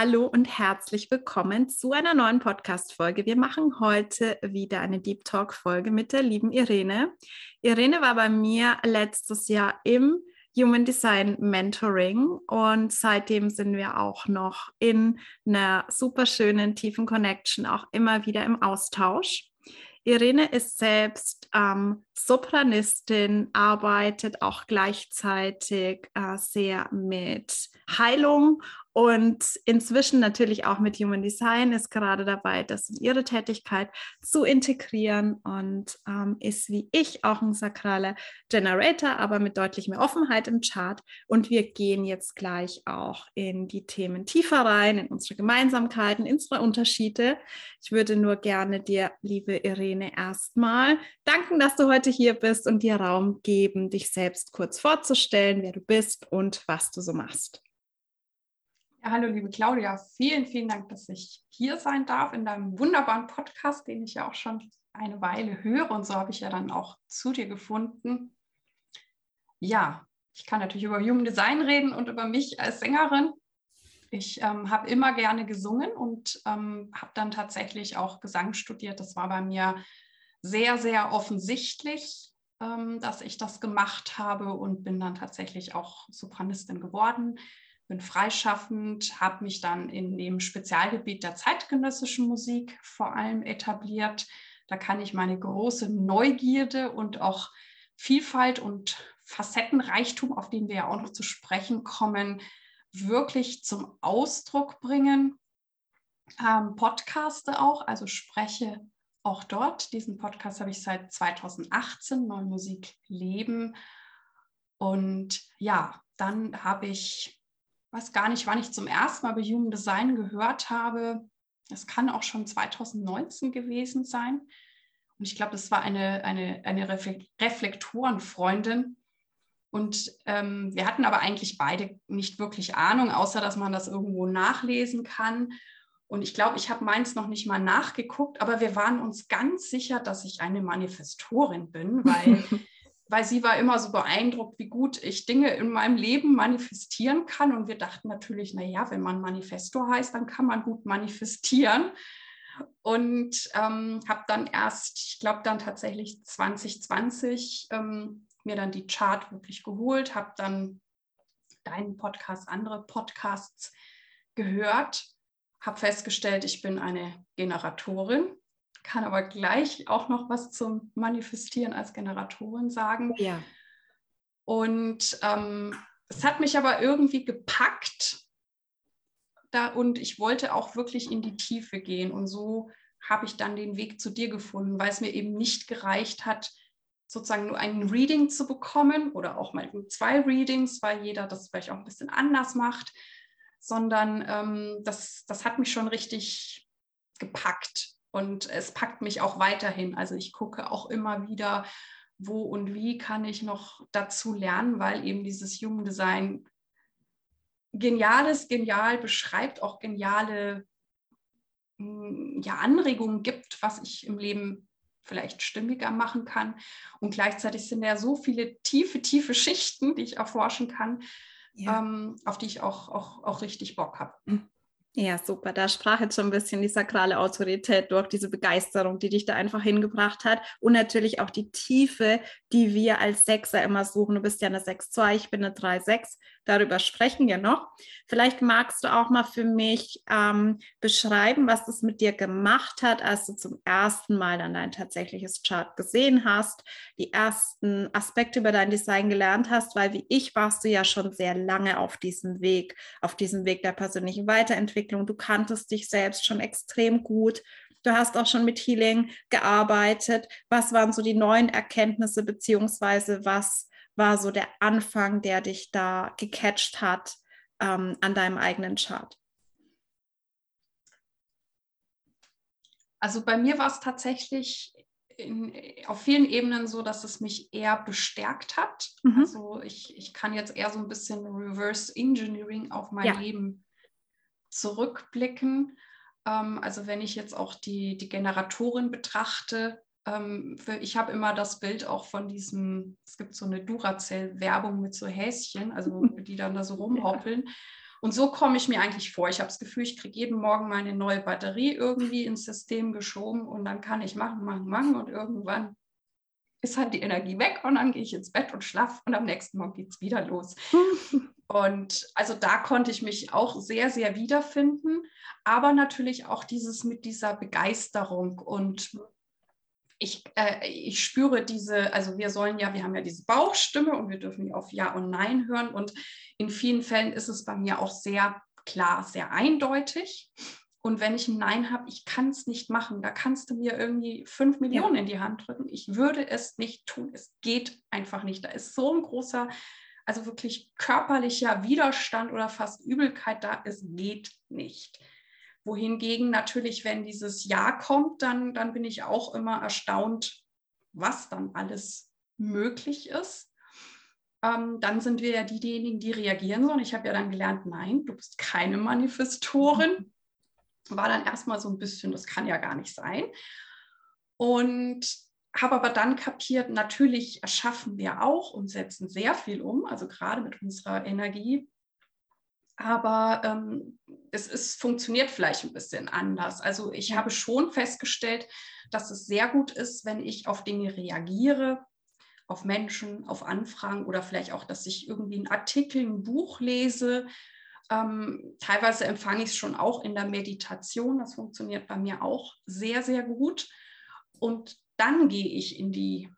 Hallo und herzlich willkommen zu einer neuen Podcast-Folge. Wir machen heute wieder eine Deep Talk-Folge mit der lieben Irene. Irene war bei mir letztes Jahr im Human Design Mentoring und seitdem sind wir auch noch in einer super schönen, tiefen Connection, auch immer wieder im Austausch. Irene ist selbst ähm, Sopranistin, arbeitet auch gleichzeitig äh, sehr mit Heilung und inzwischen natürlich auch mit Human Design ist gerade dabei, das in ihre Tätigkeit zu integrieren und ähm, ist wie ich auch ein sakraler Generator, aber mit deutlich mehr Offenheit im Chart. Und wir gehen jetzt gleich auch in die Themen tiefer rein, in unsere Gemeinsamkeiten, in unsere Unterschiede. Ich würde nur gerne dir, liebe Irene, erstmal danken, dass du heute hier bist und dir Raum geben, dich selbst kurz vorzustellen, wer du bist und was du so machst. Ja, hallo, liebe Claudia. Vielen, vielen Dank, dass ich hier sein darf in deinem wunderbaren Podcast, den ich ja auch schon eine Weile höre. Und so habe ich ja dann auch zu dir gefunden. Ja, ich kann natürlich über Human Design reden und über mich als Sängerin. Ich ähm, habe immer gerne gesungen und ähm, habe dann tatsächlich auch Gesang studiert. Das war bei mir sehr, sehr offensichtlich, ähm, dass ich das gemacht habe und bin dann tatsächlich auch Sopranistin geworden bin freischaffend, habe mich dann in dem Spezialgebiet der zeitgenössischen Musik vor allem etabliert. Da kann ich meine große Neugierde und auch Vielfalt und Facettenreichtum, auf den wir ja auch noch zu sprechen kommen, wirklich zum Ausdruck bringen. Ähm, podcaste auch, also spreche auch dort. Diesen Podcast habe ich seit 2018, Neue Musik Leben. Und ja, dann habe ich weiß gar nicht, wann ich zum ersten Mal bei Human Design gehört habe. Das kann auch schon 2019 gewesen sein. Und ich glaube, das war eine, eine, eine Reflektorenfreundin. Und ähm, wir hatten aber eigentlich beide nicht wirklich Ahnung, außer dass man das irgendwo nachlesen kann. Und ich glaube, ich habe meins noch nicht mal nachgeguckt, aber wir waren uns ganz sicher, dass ich eine Manifestorin bin, weil weil sie war immer so beeindruckt, wie gut ich Dinge in meinem Leben manifestieren kann. Und wir dachten natürlich, na ja, wenn man Manifesto heißt, dann kann man gut manifestieren. Und ähm, habe dann erst, ich glaube dann tatsächlich 2020 ähm, mir dann die Chart wirklich geholt, habe dann deinen Podcast, andere Podcasts gehört, habe festgestellt, ich bin eine Generatorin kann aber gleich auch noch was zum Manifestieren als Generatorin sagen. Ja. Und ähm, es hat mich aber irgendwie gepackt da, und ich wollte auch wirklich in die Tiefe gehen. Und so habe ich dann den Weg zu dir gefunden, weil es mir eben nicht gereicht hat, sozusagen nur ein Reading zu bekommen oder auch mal zwei Readings, weil jeder das vielleicht auch ein bisschen anders macht, sondern ähm, das, das hat mich schon richtig gepackt. Und es packt mich auch weiterhin. Also ich gucke auch immer wieder, wo und wie kann ich noch dazu lernen, weil eben dieses Human Design geniales, genial beschreibt, auch geniale hm, ja, Anregungen gibt, was ich im Leben vielleicht stimmiger machen kann. Und gleichzeitig sind ja so viele tiefe, tiefe Schichten, die ich erforschen kann, ja. ähm, auf die ich auch, auch, auch richtig Bock habe. Ja, super. Da sprach jetzt schon ein bisschen die sakrale Autorität durch, diese Begeisterung, die dich da einfach hingebracht hat. Und natürlich auch die Tiefe, die wir als Sechser immer suchen. Du bist ja eine 6-2, ich bin eine 3-6. Darüber sprechen wir noch. Vielleicht magst du auch mal für mich ähm, beschreiben, was das mit dir gemacht hat, als du zum ersten Mal dann dein tatsächliches Chart gesehen hast, die ersten Aspekte über dein Design gelernt hast, weil wie ich warst du ja schon sehr lange auf diesem Weg, auf diesem Weg der persönlichen Weiterentwicklung Entwicklung. Du kanntest dich selbst schon extrem gut. Du hast auch schon mit Healing gearbeitet. Was waren so die neuen Erkenntnisse, beziehungsweise was war so der Anfang, der dich da gecatcht hat ähm, an deinem eigenen Chart? Also bei mir war es tatsächlich in, auf vielen Ebenen so, dass es mich eher bestärkt hat. Mhm. Also ich, ich kann jetzt eher so ein bisschen Reverse Engineering auf mein ja. Leben zurückblicken. Ähm, also wenn ich jetzt auch die, die Generatoren betrachte, ich habe immer das Bild auch von diesem, es gibt so eine Duracell-Werbung mit so Häschen, also die dann da so rumhoppeln. Und so komme ich mir eigentlich vor. Ich habe das Gefühl, ich kriege jeden Morgen meine neue Batterie irgendwie ins System geschoben und dann kann ich machen, machen, machen und irgendwann ist halt die Energie weg und dann gehe ich ins Bett und schlafe und am nächsten Morgen geht es wieder los. und also da konnte ich mich auch sehr, sehr wiederfinden, aber natürlich auch dieses mit dieser Begeisterung und ich, äh, ich spüre diese, also wir sollen ja, wir haben ja diese Bauchstimme und wir dürfen die auf Ja und Nein hören und in vielen Fällen ist es bei mir auch sehr klar, sehr eindeutig. Und wenn ich ein Nein habe, ich kann es nicht machen, da kannst du mir irgendwie fünf Millionen ja. in die Hand drücken. Ich würde es nicht tun. Es geht einfach nicht. Da ist so ein großer, also wirklich körperlicher Widerstand oder fast Übelkeit da. Es geht nicht. Wohingegen natürlich, wenn dieses Ja kommt, dann, dann bin ich auch immer erstaunt, was dann alles möglich ist. Ähm, dann sind wir ja diejenigen, die reagieren sollen. Ich habe ja dann gelernt, nein, du bist keine Manifestorin war dann erstmal so ein bisschen, das kann ja gar nicht sein. Und habe aber dann kapiert, natürlich erschaffen wir auch und setzen sehr viel um, also gerade mit unserer Energie. Aber ähm, es ist, funktioniert vielleicht ein bisschen anders. Also ich habe schon festgestellt, dass es sehr gut ist, wenn ich auf Dinge reagiere, auf Menschen, auf Anfragen oder vielleicht auch, dass ich irgendwie einen Artikel, ein Buch lese, ähm, teilweise empfange ich es schon auch in der Meditation. Das funktioniert bei mir auch sehr, sehr gut. Und dann gehe ich in die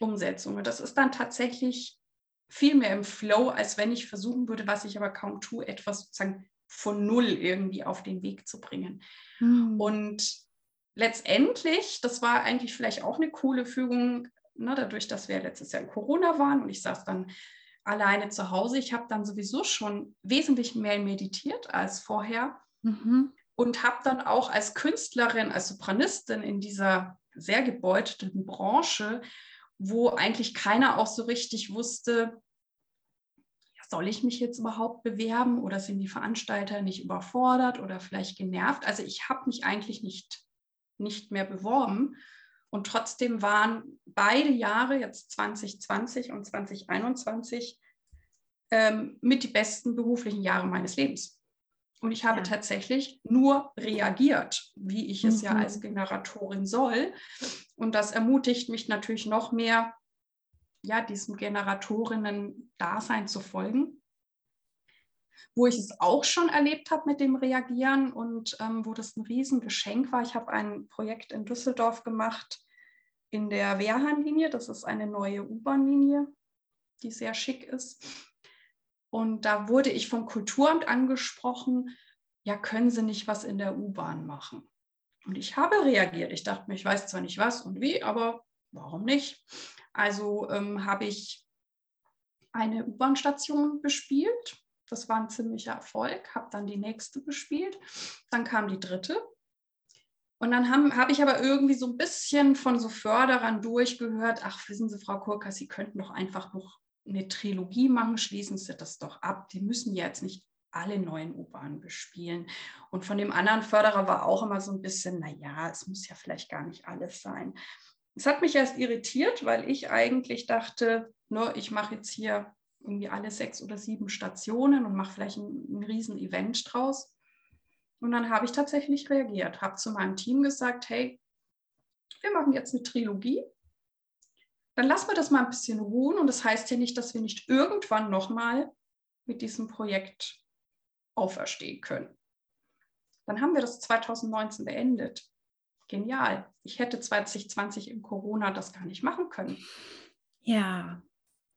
Umsetzung. Und das ist dann tatsächlich viel mehr im Flow, als wenn ich versuchen würde, was ich aber kaum tue, etwas sozusagen von Null irgendwie auf den Weg zu bringen. Mhm. Und letztendlich, das war eigentlich vielleicht auch eine coole Fügung, ne, dadurch, dass wir letztes Jahr in Corona waren und ich saß dann alleine zu Hause. Ich habe dann sowieso schon wesentlich mehr meditiert als vorher mhm. und habe dann auch als Künstlerin, als Sopranistin in dieser sehr gebeuteten Branche, wo eigentlich keiner auch so richtig wusste, soll ich mich jetzt überhaupt bewerben oder sind die Veranstalter nicht überfordert oder vielleicht genervt? Also ich habe mich eigentlich nicht, nicht mehr beworben und trotzdem waren beide Jahre, jetzt 2020 und 2021, ähm, mit die besten beruflichen Jahre meines Lebens. Und ich habe ja. tatsächlich nur reagiert, wie ich es mhm. ja als Generatorin soll. Und das ermutigt mich natürlich noch mehr, ja, diesem Generatorinnen-Dasein zu folgen. Wo ich es auch schon erlebt habe mit dem Reagieren und ähm, wo das ein Riesengeschenk war. Ich habe ein Projekt in Düsseldorf gemacht in der Wehrhahnlinie. Das ist eine neue U-Bahn-Linie, die sehr schick ist. Und da wurde ich vom Kulturamt angesprochen, ja, können Sie nicht was in der U-Bahn machen? Und ich habe reagiert. Ich dachte mir, ich weiß zwar nicht was und wie, aber warum nicht? Also ähm, habe ich eine U-Bahn-Station bespielt. Das war ein ziemlicher Erfolg. Habe dann die nächste bespielt. Dann kam die dritte. Und dann habe hab ich aber irgendwie so ein bisschen von so Förderern durchgehört, ach, wissen Sie, Frau Kurka, Sie könnten doch einfach noch eine Trilogie machen, schließen Sie das doch ab. Die müssen ja jetzt nicht alle neuen U-Bahnen bespielen. Und von dem anderen Förderer war auch immer so ein bisschen, naja, es muss ja vielleicht gar nicht alles sein. Es hat mich erst irritiert, weil ich eigentlich dachte, nur ich mache jetzt hier irgendwie alle sechs oder sieben Stationen und mache vielleicht ein, ein riesen Event draus. Und dann habe ich tatsächlich reagiert, habe zu meinem Team gesagt, hey, wir machen jetzt eine Trilogie dann lassen wir das mal ein bisschen ruhen. Und das heißt ja nicht, dass wir nicht irgendwann nochmal mit diesem Projekt auferstehen können. Dann haben wir das 2019 beendet. Genial. Ich hätte 2020 im Corona das gar nicht machen können. Ja.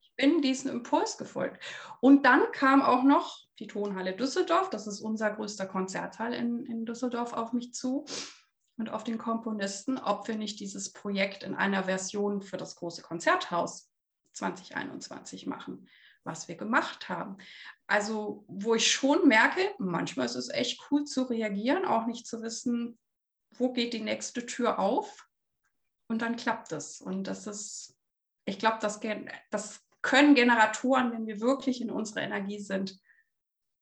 Ich bin diesem Impuls gefolgt. Und dann kam auch noch die Tonhalle Düsseldorf, das ist unser größter Konzerthalle in, in Düsseldorf, auf mich zu und auf den Komponisten, ob wir nicht dieses Projekt in einer Version für das große Konzerthaus 2021 machen, was wir gemacht haben. Also, wo ich schon merke, manchmal ist es echt cool zu reagieren, auch nicht zu wissen, wo geht die nächste Tür auf und dann klappt es. Und das ist, ich glaube, das, das können Generatoren, wenn wir wirklich in unserer Energie sind,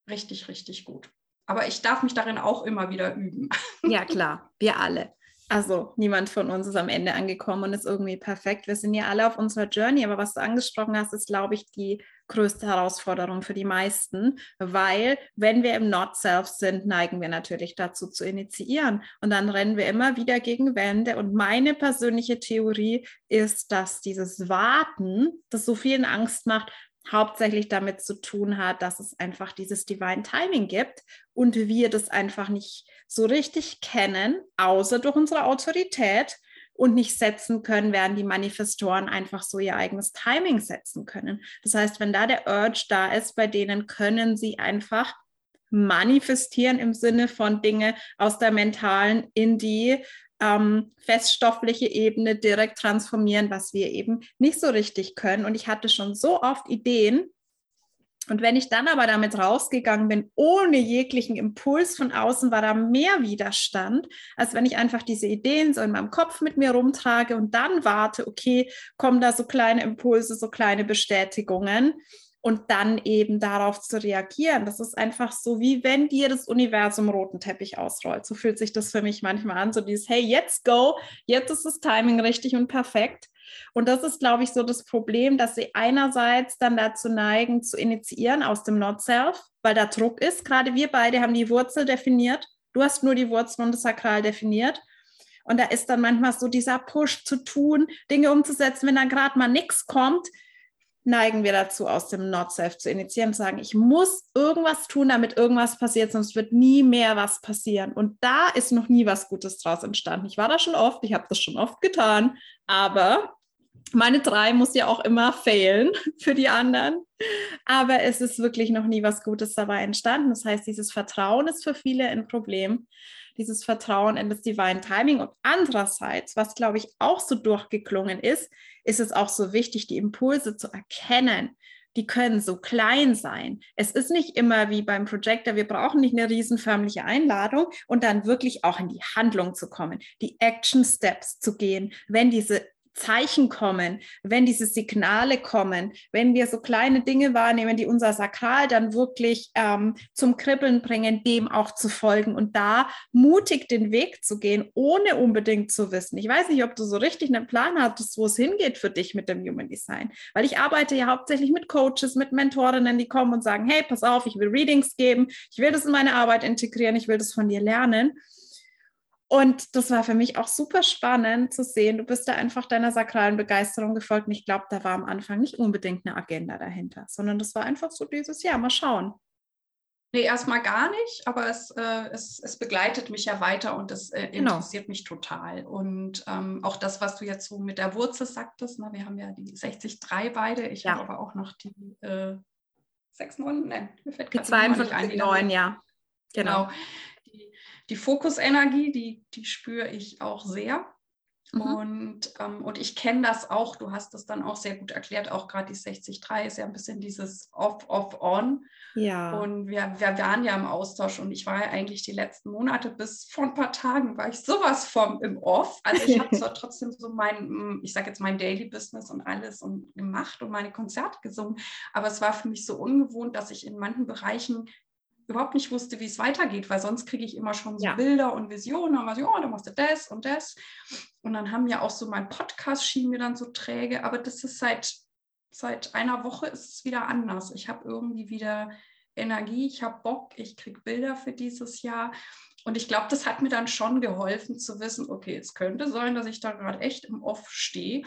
richtig, richtig gut. Aber ich darf mich darin auch immer wieder üben. Ja, klar, wir alle. Also niemand von uns ist am Ende angekommen und ist irgendwie perfekt. Wir sind ja alle auf unserer Journey, aber was du angesprochen hast, ist, glaube ich, die größte Herausforderung für die meisten, weil wenn wir im Not-Self sind, neigen wir natürlich dazu zu initiieren und dann rennen wir immer wieder gegen Wände. Und meine persönliche Theorie ist, dass dieses Warten, das so vielen Angst macht, hauptsächlich damit zu tun hat, dass es einfach dieses Divine Timing gibt und wir das einfach nicht so richtig kennen, außer durch unsere Autorität und nicht setzen können, während die Manifestoren einfach so ihr eigenes Timing setzen können. Das heißt, wenn da der Urge da ist, bei denen können sie einfach manifestieren im Sinne von Dinge aus der mentalen in die ähm, feststoffliche Ebene direkt transformieren, was wir eben nicht so richtig können. Und ich hatte schon so oft Ideen. Und wenn ich dann aber damit rausgegangen bin, ohne jeglichen Impuls von außen, war da mehr Widerstand, als wenn ich einfach diese Ideen so in meinem Kopf mit mir rumtrage und dann warte, okay, kommen da so kleine Impulse, so kleine Bestätigungen und dann eben darauf zu reagieren. Das ist einfach so, wie wenn dir das Universum roten Teppich ausrollt. So fühlt sich das für mich manchmal an, so dieses, hey, jetzt go, jetzt ist das Timing richtig und perfekt. Und das ist, glaube ich, so das Problem, dass sie einerseits dann dazu neigen, zu initiieren aus dem Not-Self, weil da Druck ist. Gerade wir beide haben die Wurzel definiert. Du hast nur die Wurzel und das Sakral definiert. Und da ist dann manchmal so dieser Push zu tun, Dinge umzusetzen, wenn dann gerade mal nichts kommt, neigen wir dazu, aus dem Not-Self zu initiieren und sagen, ich muss irgendwas tun, damit irgendwas passiert, sonst wird nie mehr was passieren. Und da ist noch nie was Gutes draus entstanden. Ich war da schon oft, ich habe das schon oft getan, aber meine drei muss ja auch immer failen für die anderen. Aber es ist wirklich noch nie was Gutes dabei entstanden. Das heißt, dieses Vertrauen ist für viele ein Problem dieses Vertrauen in das Divine Timing. Und andererseits, was glaube ich auch so durchgeklungen ist, ist es auch so wichtig, die Impulse zu erkennen. Die können so klein sein. Es ist nicht immer wie beim Projector, wir brauchen nicht eine riesenförmliche Einladung und dann wirklich auch in die Handlung zu kommen, die Action Steps zu gehen, wenn diese Zeichen kommen, wenn diese Signale kommen, wenn wir so kleine Dinge wahrnehmen, die unser Sakral dann wirklich ähm, zum Kribbeln bringen, dem auch zu folgen und da mutig den Weg zu gehen, ohne unbedingt zu wissen. Ich weiß nicht, ob du so richtig einen Plan hattest, wo es hingeht für dich mit dem Human Design, weil ich arbeite ja hauptsächlich mit Coaches, mit Mentorinnen, die kommen und sagen, hey, pass auf, ich will Readings geben, ich will das in meine Arbeit integrieren, ich will das von dir lernen. Und das war für mich auch super spannend zu sehen. Du bist da einfach deiner sakralen Begeisterung gefolgt. Und ich glaube, da war am Anfang nicht unbedingt eine Agenda dahinter, sondern das war einfach so dieses, ja, mal schauen. Nee, erstmal gar nicht, aber es, äh, es, es begleitet mich ja weiter und es äh, genau. interessiert mich total. Und ähm, auch das, was du jetzt so mit der Wurzel sagtest, ne, wir haben ja die 63 beide, ich ja. habe aber auch noch die äh, 6, 9, nein, mir fällt die 52, 9, ja. Genau. genau die Fokusenergie, die, die spüre ich auch sehr. Mhm. Und, ähm, und ich kenne das auch, du hast das dann auch sehr gut erklärt, auch gerade die 60-3 ist ja ein bisschen dieses Off, Off, On. Ja. Und wir, wir waren ja im Austausch und ich war ja eigentlich die letzten Monate bis vor ein paar Tagen war ich sowas vom im Off. Also ich habe zwar trotzdem so mein, ich sage jetzt mein Daily Business und alles und gemacht und meine Konzerte gesungen, aber es war für mich so ungewohnt, dass ich in manchen Bereichen überhaupt nicht wusste, wie es weitergeht, weil sonst kriege ich immer schon so ja. Bilder und Visionen, aber so, oh, da machst du das und das. Und dann haben ja auch so mein Podcast schien mir dann so träge, aber das ist seit, seit einer Woche ist es wieder anders. Ich habe irgendwie wieder Energie, ich habe Bock, ich kriege Bilder für dieses Jahr. Und ich glaube, das hat mir dann schon geholfen zu wissen, okay, es könnte sein, dass ich da gerade echt im Off stehe.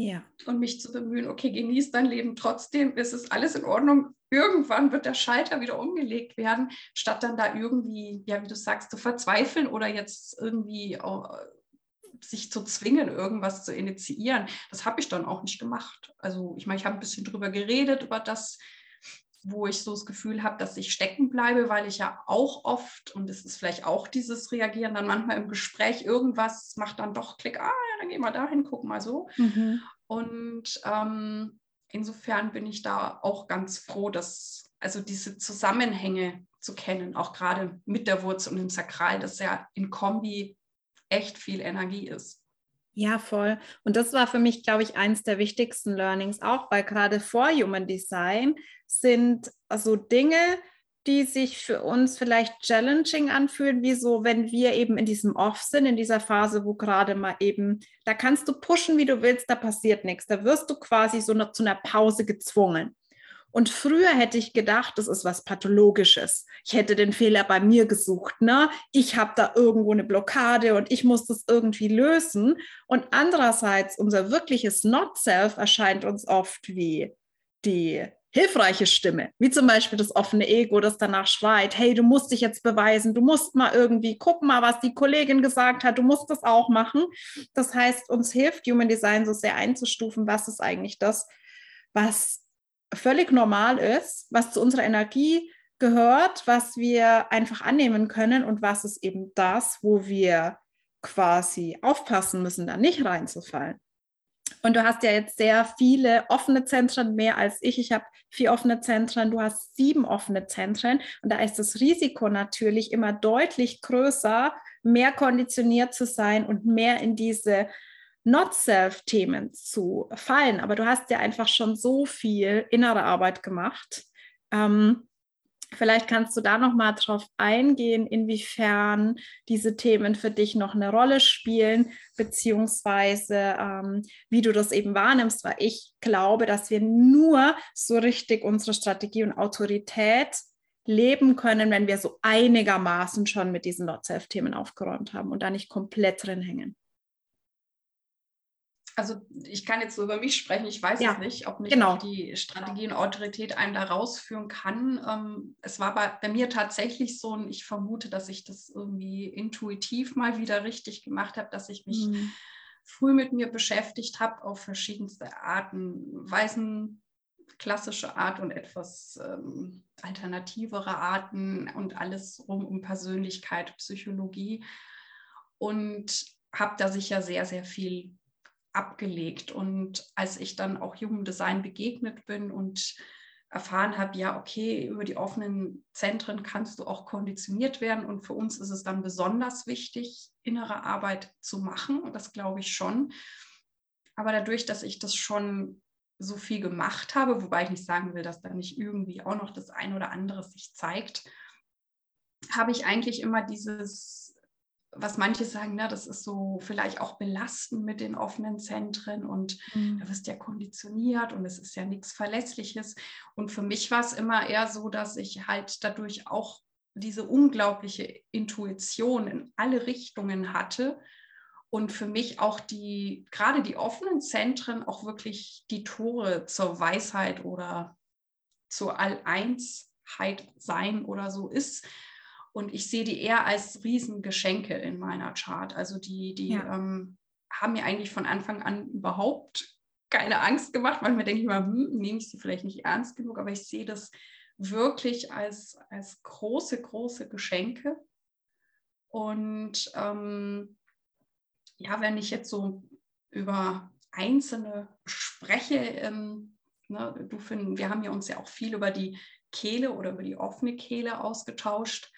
Ja. Und mich zu bemühen, okay, genieß dein Leben trotzdem, ist es alles in Ordnung, irgendwann wird der Schalter wieder umgelegt werden, statt dann da irgendwie, ja, wie du sagst, zu verzweifeln oder jetzt irgendwie auch, äh, sich zu zwingen, irgendwas zu initiieren. Das habe ich dann auch nicht gemacht. Also ich meine, ich habe ein bisschen drüber geredet, über das, wo ich so das Gefühl habe, dass ich stecken bleibe, weil ich ja auch oft, und es ist vielleicht auch dieses Reagieren, dann manchmal im Gespräch irgendwas macht dann doch Klick, ah, ja, dann gehen wir dahin, gucken mal so. Mhm. Und ähm, insofern bin ich da auch ganz froh, dass also diese Zusammenhänge zu kennen, auch gerade mit der Wurzel und dem Sakral, das ja in Kombi echt viel Energie ist. Ja, voll. Und das war für mich, glaube ich, eins der wichtigsten Learnings auch, weil gerade vor Human Design sind also Dinge, die sich für uns vielleicht challenging anfühlen, wie so, wenn wir eben in diesem Off sind, in dieser Phase, wo gerade mal eben, da kannst du pushen, wie du willst, da passiert nichts. Da wirst du quasi so eine, zu einer Pause gezwungen. Und früher hätte ich gedacht, das ist was Pathologisches. Ich hätte den Fehler bei mir gesucht. Ne? Ich habe da irgendwo eine Blockade und ich muss das irgendwie lösen. Und andererseits, unser wirkliches Not-Self erscheint uns oft wie die hilfreiche Stimme, wie zum Beispiel das offene Ego, das danach schreit, hey, du musst dich jetzt beweisen, du musst mal irgendwie, guck mal, was die Kollegin gesagt hat, du musst das auch machen. Das heißt, uns hilft Human Design so sehr einzustufen, was ist eigentlich das, was völlig normal ist, was zu unserer Energie gehört, was wir einfach annehmen können und was ist eben das, wo wir quasi aufpassen müssen, da nicht reinzufallen. Und du hast ja jetzt sehr viele offene Zentren, mehr als ich. Ich habe vier offene Zentren, du hast sieben offene Zentren. Und da ist das Risiko natürlich immer deutlich größer, mehr konditioniert zu sein und mehr in diese Not-Self-Themen zu fallen. Aber du hast ja einfach schon so viel innere Arbeit gemacht. Ähm, Vielleicht kannst du da noch mal drauf eingehen, inwiefern diese Themen für dich noch eine Rolle spielen, beziehungsweise ähm, wie du das eben wahrnimmst, weil ich glaube, dass wir nur so richtig unsere Strategie und Autorität leben können, wenn wir so einigermaßen schon mit diesen Not-Self-Themen aufgeräumt haben und da nicht komplett drin hängen also ich kann jetzt so über mich sprechen, ich weiß ja, es nicht, ob mich genau. die Strategie und Autorität einen da rausführen kann. Ähm, es war bei, bei, mir tatsächlich so, und ich vermute, dass ich das irgendwie intuitiv mal wieder richtig gemacht habe, dass ich mich mhm. früh mit mir beschäftigt habe auf verschiedenste Arten, Weisen, klassische Art und etwas ähm, alternativere Arten und alles rum um Persönlichkeit, Psychologie und habe da sicher sehr, sehr viel abgelegt. Und als ich dann auch Jugenddesign begegnet bin und erfahren habe, ja, okay, über die offenen Zentren kannst du auch konditioniert werden. Und für uns ist es dann besonders wichtig, innere Arbeit zu machen. Und das glaube ich schon. Aber dadurch, dass ich das schon so viel gemacht habe, wobei ich nicht sagen will, dass da nicht irgendwie auch noch das ein oder andere sich zeigt, habe ich eigentlich immer dieses was manche sagen, na, das ist so vielleicht auch belastend mit den offenen Zentren und mhm. da wirst ja konditioniert und es ist ja nichts Verlässliches. Und für mich war es immer eher so, dass ich halt dadurch auch diese unglaubliche Intuition in alle Richtungen hatte und für mich auch die, gerade die offenen Zentren auch wirklich die Tore zur Weisheit oder zur All-Eins-Heit sein oder so ist und ich sehe die eher als Riesengeschenke in meiner Chart. Also die, die ja. ähm, haben mir eigentlich von Anfang an überhaupt keine Angst gemacht. Manchmal denke ich mal, hm, nehme ich sie vielleicht nicht ernst genug, aber ich sehe das wirklich als, als große, große Geschenke. Und ähm, ja, wenn ich jetzt so über einzelne spreche, ähm, ne, du find, wir haben ja uns ja auch viel über die Kehle oder über die offene Kehle ausgetauscht.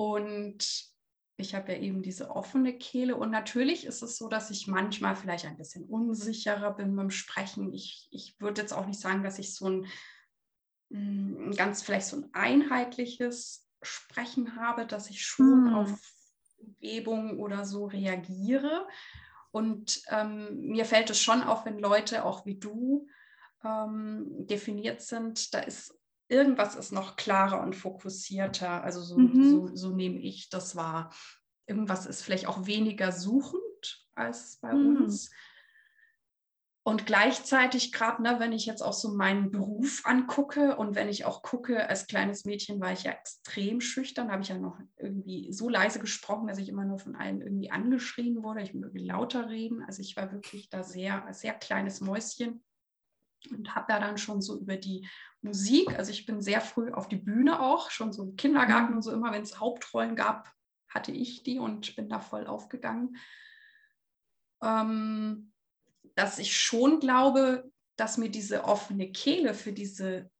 Und ich habe ja eben diese offene Kehle. Und natürlich ist es so, dass ich manchmal vielleicht ein bisschen unsicherer bin beim Sprechen. Ich, ich würde jetzt auch nicht sagen, dass ich so ein, ein mm, ganz vielleicht so ein einheitliches Sprechen habe, dass ich schon hm. auf Umgebung oder so reagiere. Und ähm, mir fällt es schon auf, wenn Leute auch wie du ähm, definiert sind, da ist irgendwas ist noch klarer und fokussierter. Also so, mhm. so, so, nehme ich das wahr. Irgendwas ist vielleicht auch weniger suchend als bei mhm. uns. Und gleichzeitig, gerade ne, wenn ich jetzt auch so meinen Beruf angucke und wenn ich auch gucke, als kleines Mädchen war ich ja extrem schüchtern, habe ich ja noch irgendwie so leise gesprochen, dass ich immer nur von allen irgendwie angeschrien wurde. Ich möge lauter reden. Also ich war wirklich da sehr, sehr kleines Mäuschen und habe da dann schon so über die Musik, also ich bin sehr früh auf die Bühne auch, schon so im Kindergarten und so immer, wenn es Hauptrollen gab, hatte ich die und bin da voll aufgegangen. Ähm, dass ich schon glaube, dass mir diese offene Kehle für diese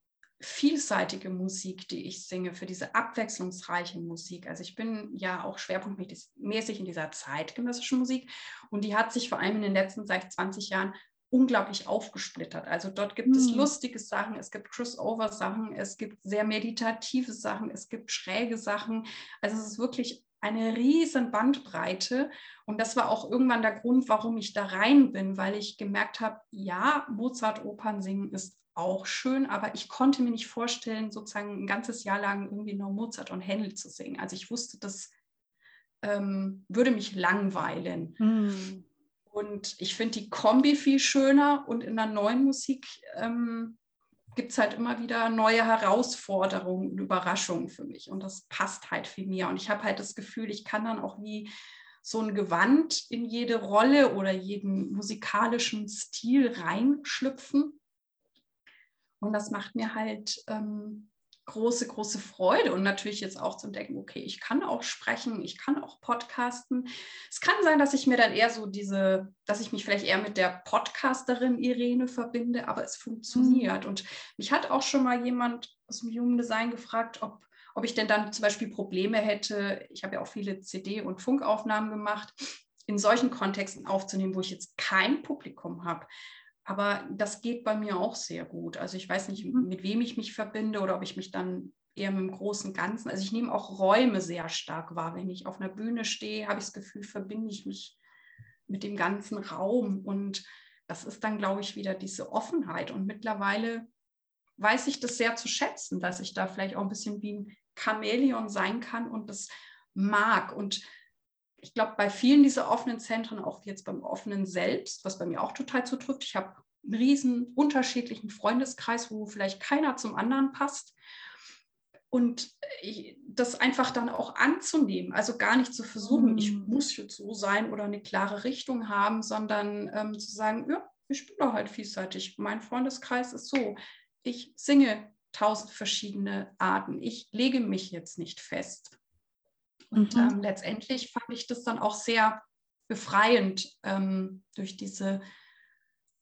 vielseitige Musik, die ich singe, für diese abwechslungsreiche Musik. Also ich bin ja auch schwerpunktmäßig in dieser zeitgenössischen Musik und die hat sich vor allem in den letzten seit 20 Jahren unglaublich aufgesplittert. Also dort gibt hm. es lustige Sachen, es gibt Crossover-Sachen, es gibt sehr meditative Sachen, es gibt schräge Sachen. Also es ist wirklich eine riesen Bandbreite. Und das war auch irgendwann der Grund, warum ich da rein bin, weil ich gemerkt habe, ja, Mozart-Opern singen ist auch schön, aber ich konnte mir nicht vorstellen, sozusagen ein ganzes Jahr lang irgendwie nur Mozart und Händel zu singen. Also ich wusste, das ähm, würde mich langweilen. Hm. Und ich finde die Kombi viel schöner und in der neuen Musik ähm, gibt es halt immer wieder neue Herausforderungen und Überraschungen für mich. Und das passt halt viel mehr. Und ich habe halt das Gefühl, ich kann dann auch wie so ein Gewand in jede Rolle oder jeden musikalischen Stil reinschlüpfen. Und das macht mir halt ähm, große, große Freude und natürlich jetzt auch zum Denken, okay, ich kann auch sprechen, ich kann auch podcasten. Es kann sein, dass ich mir dann eher so diese, dass ich mich vielleicht eher mit der Podcasterin Irene verbinde, aber es funktioniert. Mhm. Und mich hat auch schon mal jemand aus dem Human Design gefragt, ob, ob ich denn dann zum Beispiel Probleme hätte. Ich habe ja auch viele CD- und Funkaufnahmen gemacht, in solchen Kontexten aufzunehmen, wo ich jetzt kein Publikum habe. Aber das geht bei mir auch sehr gut. Also ich weiß nicht, mhm. mit wem ich mich verbinde oder ob ich mich dann eher mit dem großen Ganzen. Also ich nehme auch Räume sehr stark wahr. Wenn ich auf einer Bühne stehe, habe ich das Gefühl, verbinde ich mich mit dem ganzen Raum. Und das ist dann, glaube ich, wieder diese Offenheit. Und mittlerweile weiß ich das sehr zu schätzen, dass ich da vielleicht auch ein bisschen wie ein Chamäleon sein kann und das mag. Und ich glaube, bei vielen dieser offenen Zentren, auch jetzt beim offenen Selbst, was bei mir auch total zutrifft, ich habe einen riesen unterschiedlichen Freundeskreis, wo vielleicht keiner zum anderen passt. Und das einfach dann auch anzunehmen, also gar nicht zu versuchen, mm. ich muss jetzt so sein oder eine klare Richtung haben, sondern ähm, zu sagen, ja, ich bin doch halt vielseitig. Mein Freundeskreis ist so. Ich singe tausend verschiedene Arten. Ich lege mich jetzt nicht fest. Und mhm. ähm, letztendlich fand ich das dann auch sehr befreiend, ähm, durch diese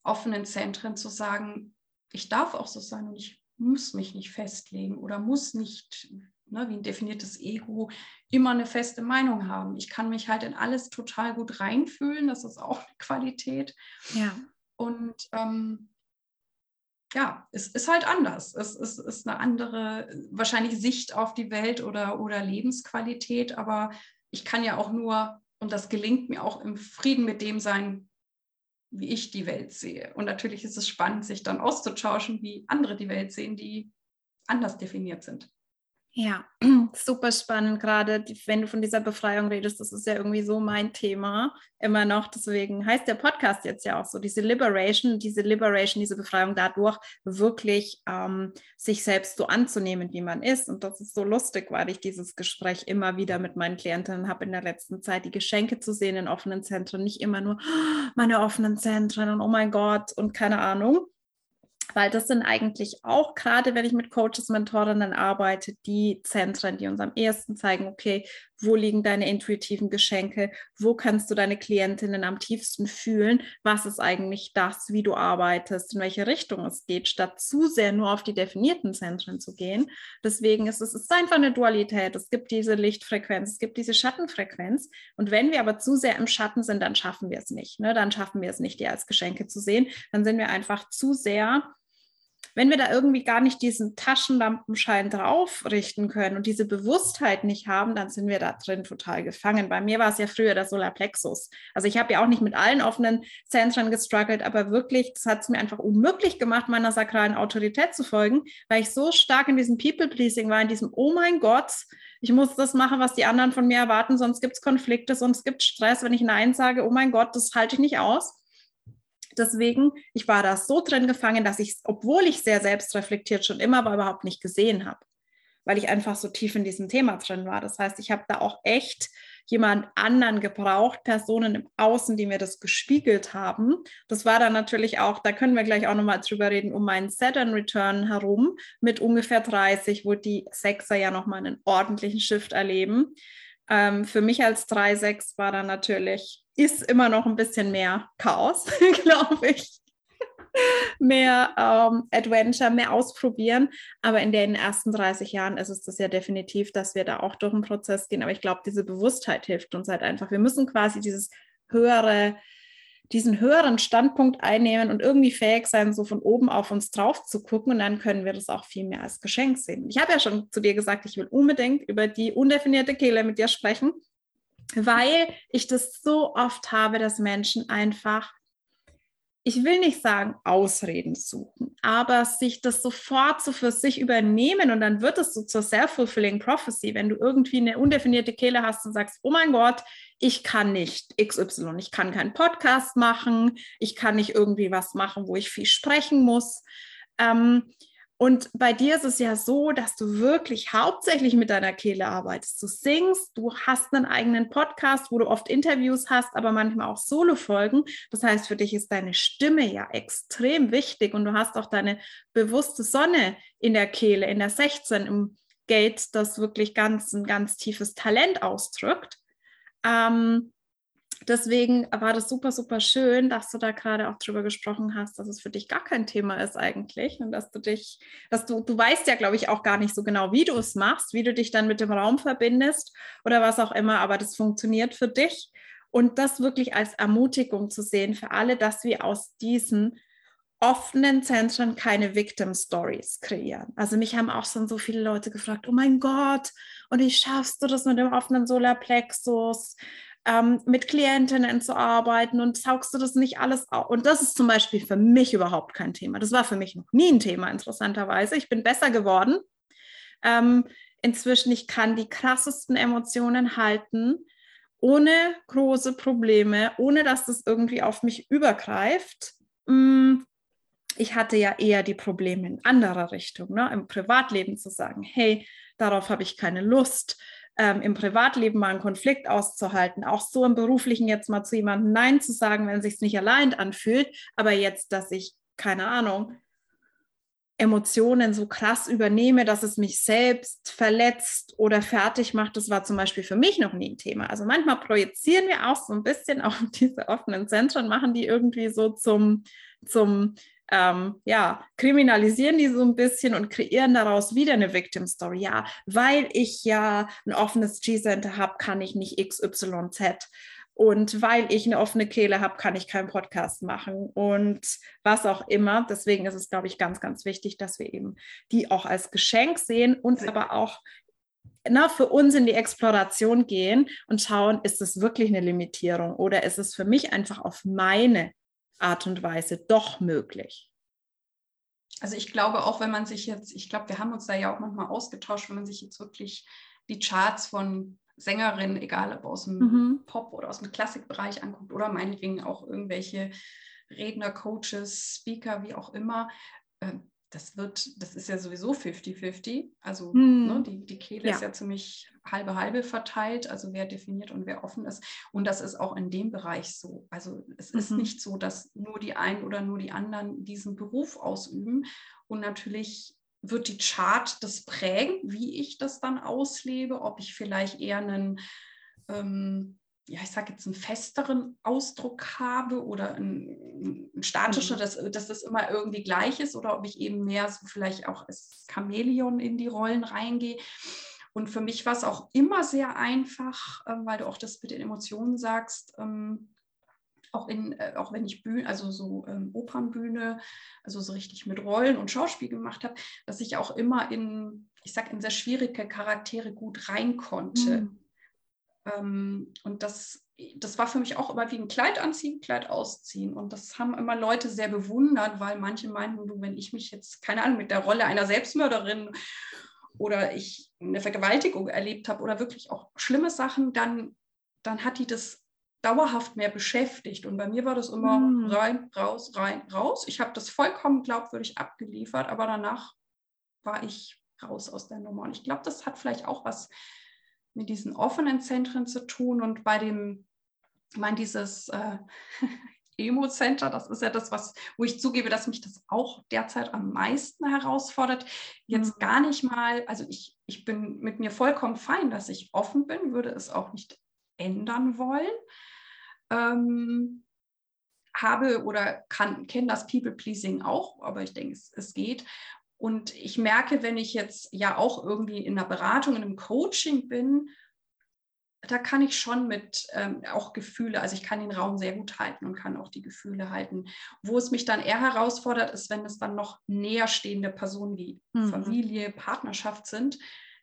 offenen Zentren zu sagen, ich darf auch so sein und ich muss mich nicht festlegen oder muss nicht, ne, wie ein definiertes Ego, immer eine feste Meinung haben. Ich kann mich halt in alles total gut reinfühlen, das ist auch eine Qualität. Ja. Und ähm, ja, es ist halt anders. Es ist, ist, eine andere, wahrscheinlich Sicht auf die Welt oder, oder Lebensqualität, aber ich kann ja auch nur, und das gelingt mir auch im Frieden mit dem sein, wie ich die Welt sehe. Und natürlich ist es spannend, sich dann auszutauschen, wie andere die Welt sehen, die anders definiert sind. Ja, super spannend, gerade wenn du von dieser Befreiung redest. Das ist ja irgendwie so mein Thema immer noch. Deswegen heißt der Podcast jetzt ja auch so, diese Liberation, diese Liberation, diese Befreiung dadurch wirklich ähm, sich selbst so anzunehmen, wie man ist. Und das ist so lustig, weil ich dieses Gespräch immer wieder mit meinen Klientinnen habe in der letzten Zeit, die Geschenke zu sehen in offenen Zentren, nicht immer nur oh, meine offenen Zentren und oh mein Gott und keine Ahnung weil das sind eigentlich auch, gerade wenn ich mit Coaches, Mentorinnen arbeite, die Zentren, die uns am ehesten zeigen, okay, wo liegen deine intuitiven Geschenke, wo kannst du deine Klientinnen am tiefsten fühlen, was ist eigentlich das, wie du arbeitest, in welche Richtung es geht, statt zu sehr nur auf die definierten Zentren zu gehen. Deswegen ist es, ist einfach eine Dualität. Es gibt diese Lichtfrequenz, es gibt diese Schattenfrequenz. Und wenn wir aber zu sehr im Schatten sind, dann schaffen wir es nicht. Ne? Dann schaffen wir es nicht, die als Geschenke zu sehen. Dann sind wir einfach zu sehr wenn wir da irgendwie gar nicht diesen Taschenlampenschein drauf richten können und diese Bewusstheit nicht haben, dann sind wir da drin total gefangen. Bei mir war es ja früher der Solarplexus. Also ich habe ja auch nicht mit allen offenen Zentren gestruggelt, aber wirklich, das hat es mir einfach unmöglich gemacht, meiner sakralen Autorität zu folgen, weil ich so stark in diesem People-Pleasing war, in diesem, oh mein Gott, ich muss das machen, was die anderen von mir erwarten, sonst gibt es Konflikte, sonst gibt es Stress, wenn ich Nein sage, oh mein Gott, das halte ich nicht aus. Deswegen, ich war da so drin gefangen, dass ich, obwohl ich sehr selbstreflektiert schon immer war, überhaupt nicht gesehen habe, weil ich einfach so tief in diesem Thema drin war. Das heißt, ich habe da auch echt jemand anderen gebraucht, Personen im Außen, die mir das gespiegelt haben. Das war dann natürlich auch, da können wir gleich auch nochmal drüber reden, um meinen Saturn Return herum mit ungefähr 30, wo die Sechser ja nochmal einen ordentlichen Shift erleben. Ähm, für mich als 3-6 war dann natürlich ist immer noch ein bisschen mehr Chaos, glaube ich. mehr ähm, Adventure, mehr ausprobieren. Aber in den ersten 30 Jahren ist es das ja definitiv, dass wir da auch durch den Prozess gehen. Aber ich glaube, diese Bewusstheit hilft uns halt einfach. Wir müssen quasi dieses höhere, diesen höheren Standpunkt einnehmen und irgendwie fähig sein, so von oben auf uns drauf zu gucken. Und dann können wir das auch viel mehr als Geschenk sehen. Ich habe ja schon zu dir gesagt, ich will unbedingt über die undefinierte Kehle mit dir sprechen, weil ich das so oft habe, dass Menschen einfach ich will nicht sagen Ausreden suchen, aber sich das sofort so für sich übernehmen und dann wird es so zur self-fulfilling prophecy, wenn du irgendwie eine undefinierte Kehle hast und sagst, oh mein Gott, ich kann nicht XY, ich kann keinen Podcast machen, ich kann nicht irgendwie was machen, wo ich viel sprechen muss. Ähm, und bei dir ist es ja so, dass du wirklich hauptsächlich mit deiner Kehle arbeitest. Du singst, du hast einen eigenen Podcast, wo du oft Interviews hast, aber manchmal auch Solo-Folgen. Das heißt, für dich ist deine Stimme ja extrem wichtig und du hast auch deine bewusste Sonne in der Kehle, in der 16 im Gate, das wirklich ganz ein ganz tiefes Talent ausdrückt. Ähm, deswegen war das super, super schön, dass du da gerade auch drüber gesprochen hast, dass es für dich gar kein Thema ist eigentlich und dass du dich, dass du, du weißt ja, glaube ich, auch gar nicht so genau, wie du es machst, wie du dich dann mit dem Raum verbindest oder was auch immer, aber das funktioniert für dich und das wirklich als Ermutigung zu sehen für alle, dass wir aus diesen offenen Zentren keine Victim Stories kreieren. Also mich haben auch schon so viele Leute gefragt, oh mein Gott, und wie schaffst du das mit dem offenen Solarplexus? Ähm, mit Klientinnen zu arbeiten und saugst du das nicht alles auf. Und das ist zum Beispiel für mich überhaupt kein Thema. Das war für mich noch nie ein Thema, interessanterweise. Ich bin besser geworden. Ähm, inzwischen, ich kann die krassesten Emotionen halten, ohne große Probleme, ohne dass das irgendwie auf mich übergreift. Mm, ich hatte ja eher die Probleme in anderer Richtung, ne? im Privatleben zu sagen, hey, darauf habe ich keine Lust ähm, im Privatleben mal einen Konflikt auszuhalten, auch so im beruflichen jetzt mal zu jemandem Nein zu sagen, wenn es sich nicht allein anfühlt, aber jetzt, dass ich, keine Ahnung, Emotionen so krass übernehme, dass es mich selbst verletzt oder fertig macht, das war zum Beispiel für mich noch nie ein Thema. Also manchmal projizieren wir auch so ein bisschen auf diese offenen Zentren, machen die irgendwie so zum, zum ähm, ja, kriminalisieren die so ein bisschen und kreieren daraus wieder eine Victim Story. Ja, weil ich ja ein offenes G-Center habe, kann ich nicht XYZ. Und weil ich eine offene Kehle habe, kann ich keinen Podcast machen und was auch immer. Deswegen ist es, glaube ich, ganz, ganz wichtig, dass wir eben die auch als Geschenk sehen und aber auch na, für uns in die Exploration gehen und schauen, ist es wirklich eine Limitierung oder ist es für mich einfach auf meine Art und Weise doch möglich. Also ich glaube auch, wenn man sich jetzt, ich glaube, wir haben uns da ja auch manchmal ausgetauscht, wenn man sich jetzt wirklich die Charts von Sängerinnen, egal ob aus dem mhm. Pop oder aus dem Klassikbereich anguckt oder meinetwegen auch irgendwelche Redner, Coaches, Speaker, wie auch immer, äh, das wird, das ist ja sowieso 50-50. Also hm. ne, die, die Kehle ja. ist ja ziemlich halbe halbe verteilt, also wer definiert und wer offen ist. Und das ist auch in dem Bereich so. Also es mhm. ist nicht so, dass nur die einen oder nur die anderen diesen Beruf ausüben. Und natürlich wird die Chart das prägen, wie ich das dann auslebe, ob ich vielleicht eher einen ähm, ja, ich sage jetzt einen festeren Ausdruck habe oder einen, einen statischer, mhm. dass, dass das immer irgendwie gleich ist oder ob ich eben mehr so vielleicht auch als Chamäleon in die Rollen reingehe. Und für mich war es auch immer sehr einfach, äh, weil du auch das mit den Emotionen sagst, ähm, auch, in, äh, auch wenn ich Bühne, also so ähm, Opernbühne, also so richtig mit Rollen und Schauspiel gemacht habe, dass ich auch immer in, ich sage, in sehr schwierige Charaktere gut rein konnte. Mhm. Ähm, und das, das war für mich auch immer wie ein Kleid anziehen, Kleid ausziehen. Und das haben immer Leute sehr bewundert, weil manche meinten, du, wenn ich mich jetzt, keine Ahnung, mit der Rolle einer Selbstmörderin oder ich eine Vergewaltigung erlebt habe oder wirklich auch schlimme Sachen, dann, dann hat die das dauerhaft mehr beschäftigt. Und bei mir war das immer mm. rein, raus, rein, raus. Ich habe das vollkommen glaubwürdig abgeliefert, aber danach war ich raus aus der Nummer. Und ich glaube, das hat vielleicht auch was mit diesen offenen Zentren zu tun und bei dem, ich meine, dieses äh, Emo-Center, das ist ja das, was, wo ich zugebe, dass mich das auch derzeit am meisten herausfordert. Jetzt mhm. gar nicht mal, also ich, ich bin mit mir vollkommen fein, dass ich offen bin, würde es auch nicht ändern wollen. Ähm, habe oder kann, kenne das People-Pleasing auch, aber ich denke, es, es geht. Und ich merke, wenn ich jetzt ja auch irgendwie in einer Beratung, in einem Coaching bin, da kann ich schon mit ähm, auch Gefühle, also ich kann den Raum sehr gut halten und kann auch die Gefühle halten. Wo es mich dann eher herausfordert, ist, wenn es dann noch näher stehende Personen wie mhm. Familie, Partnerschaft sind,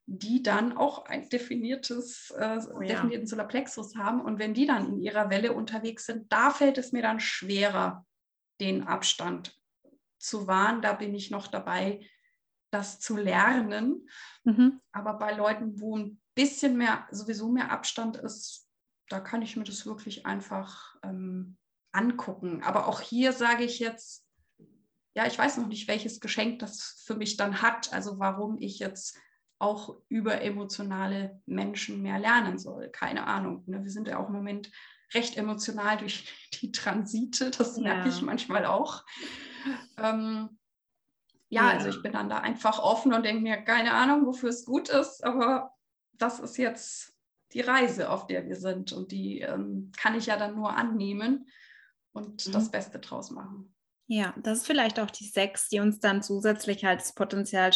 die dann auch ein definiertes, äh, oh, ja. definierten Solarplexus haben. Und wenn die dann in ihrer Welle unterwegs sind, da fällt es mir dann schwerer, den Abstand zu wahren. Da bin ich noch dabei, das zu lernen. Mhm. Aber bei Leuten, wo ein bisschen mehr, sowieso mehr Abstand ist, da kann ich mir das wirklich einfach ähm, angucken. Aber auch hier sage ich jetzt, ja, ich weiß noch nicht, welches Geschenk das für mich dann hat. Also warum ich jetzt auch über emotionale Menschen mehr lernen soll. Keine Ahnung. Ne? Wir sind ja auch im Moment recht emotional durch die Transite. Das merke ja. ich manchmal auch. Ähm, ja, ja, also ich bin dann da einfach offen und denke mir, keine Ahnung, wofür es gut ist, aber das ist jetzt die Reise, auf der wir sind und die ähm, kann ich ja dann nur annehmen und mhm. das Beste draus machen. Ja, das ist vielleicht auch die Sechs, die uns dann zusätzlich halt das Potenzial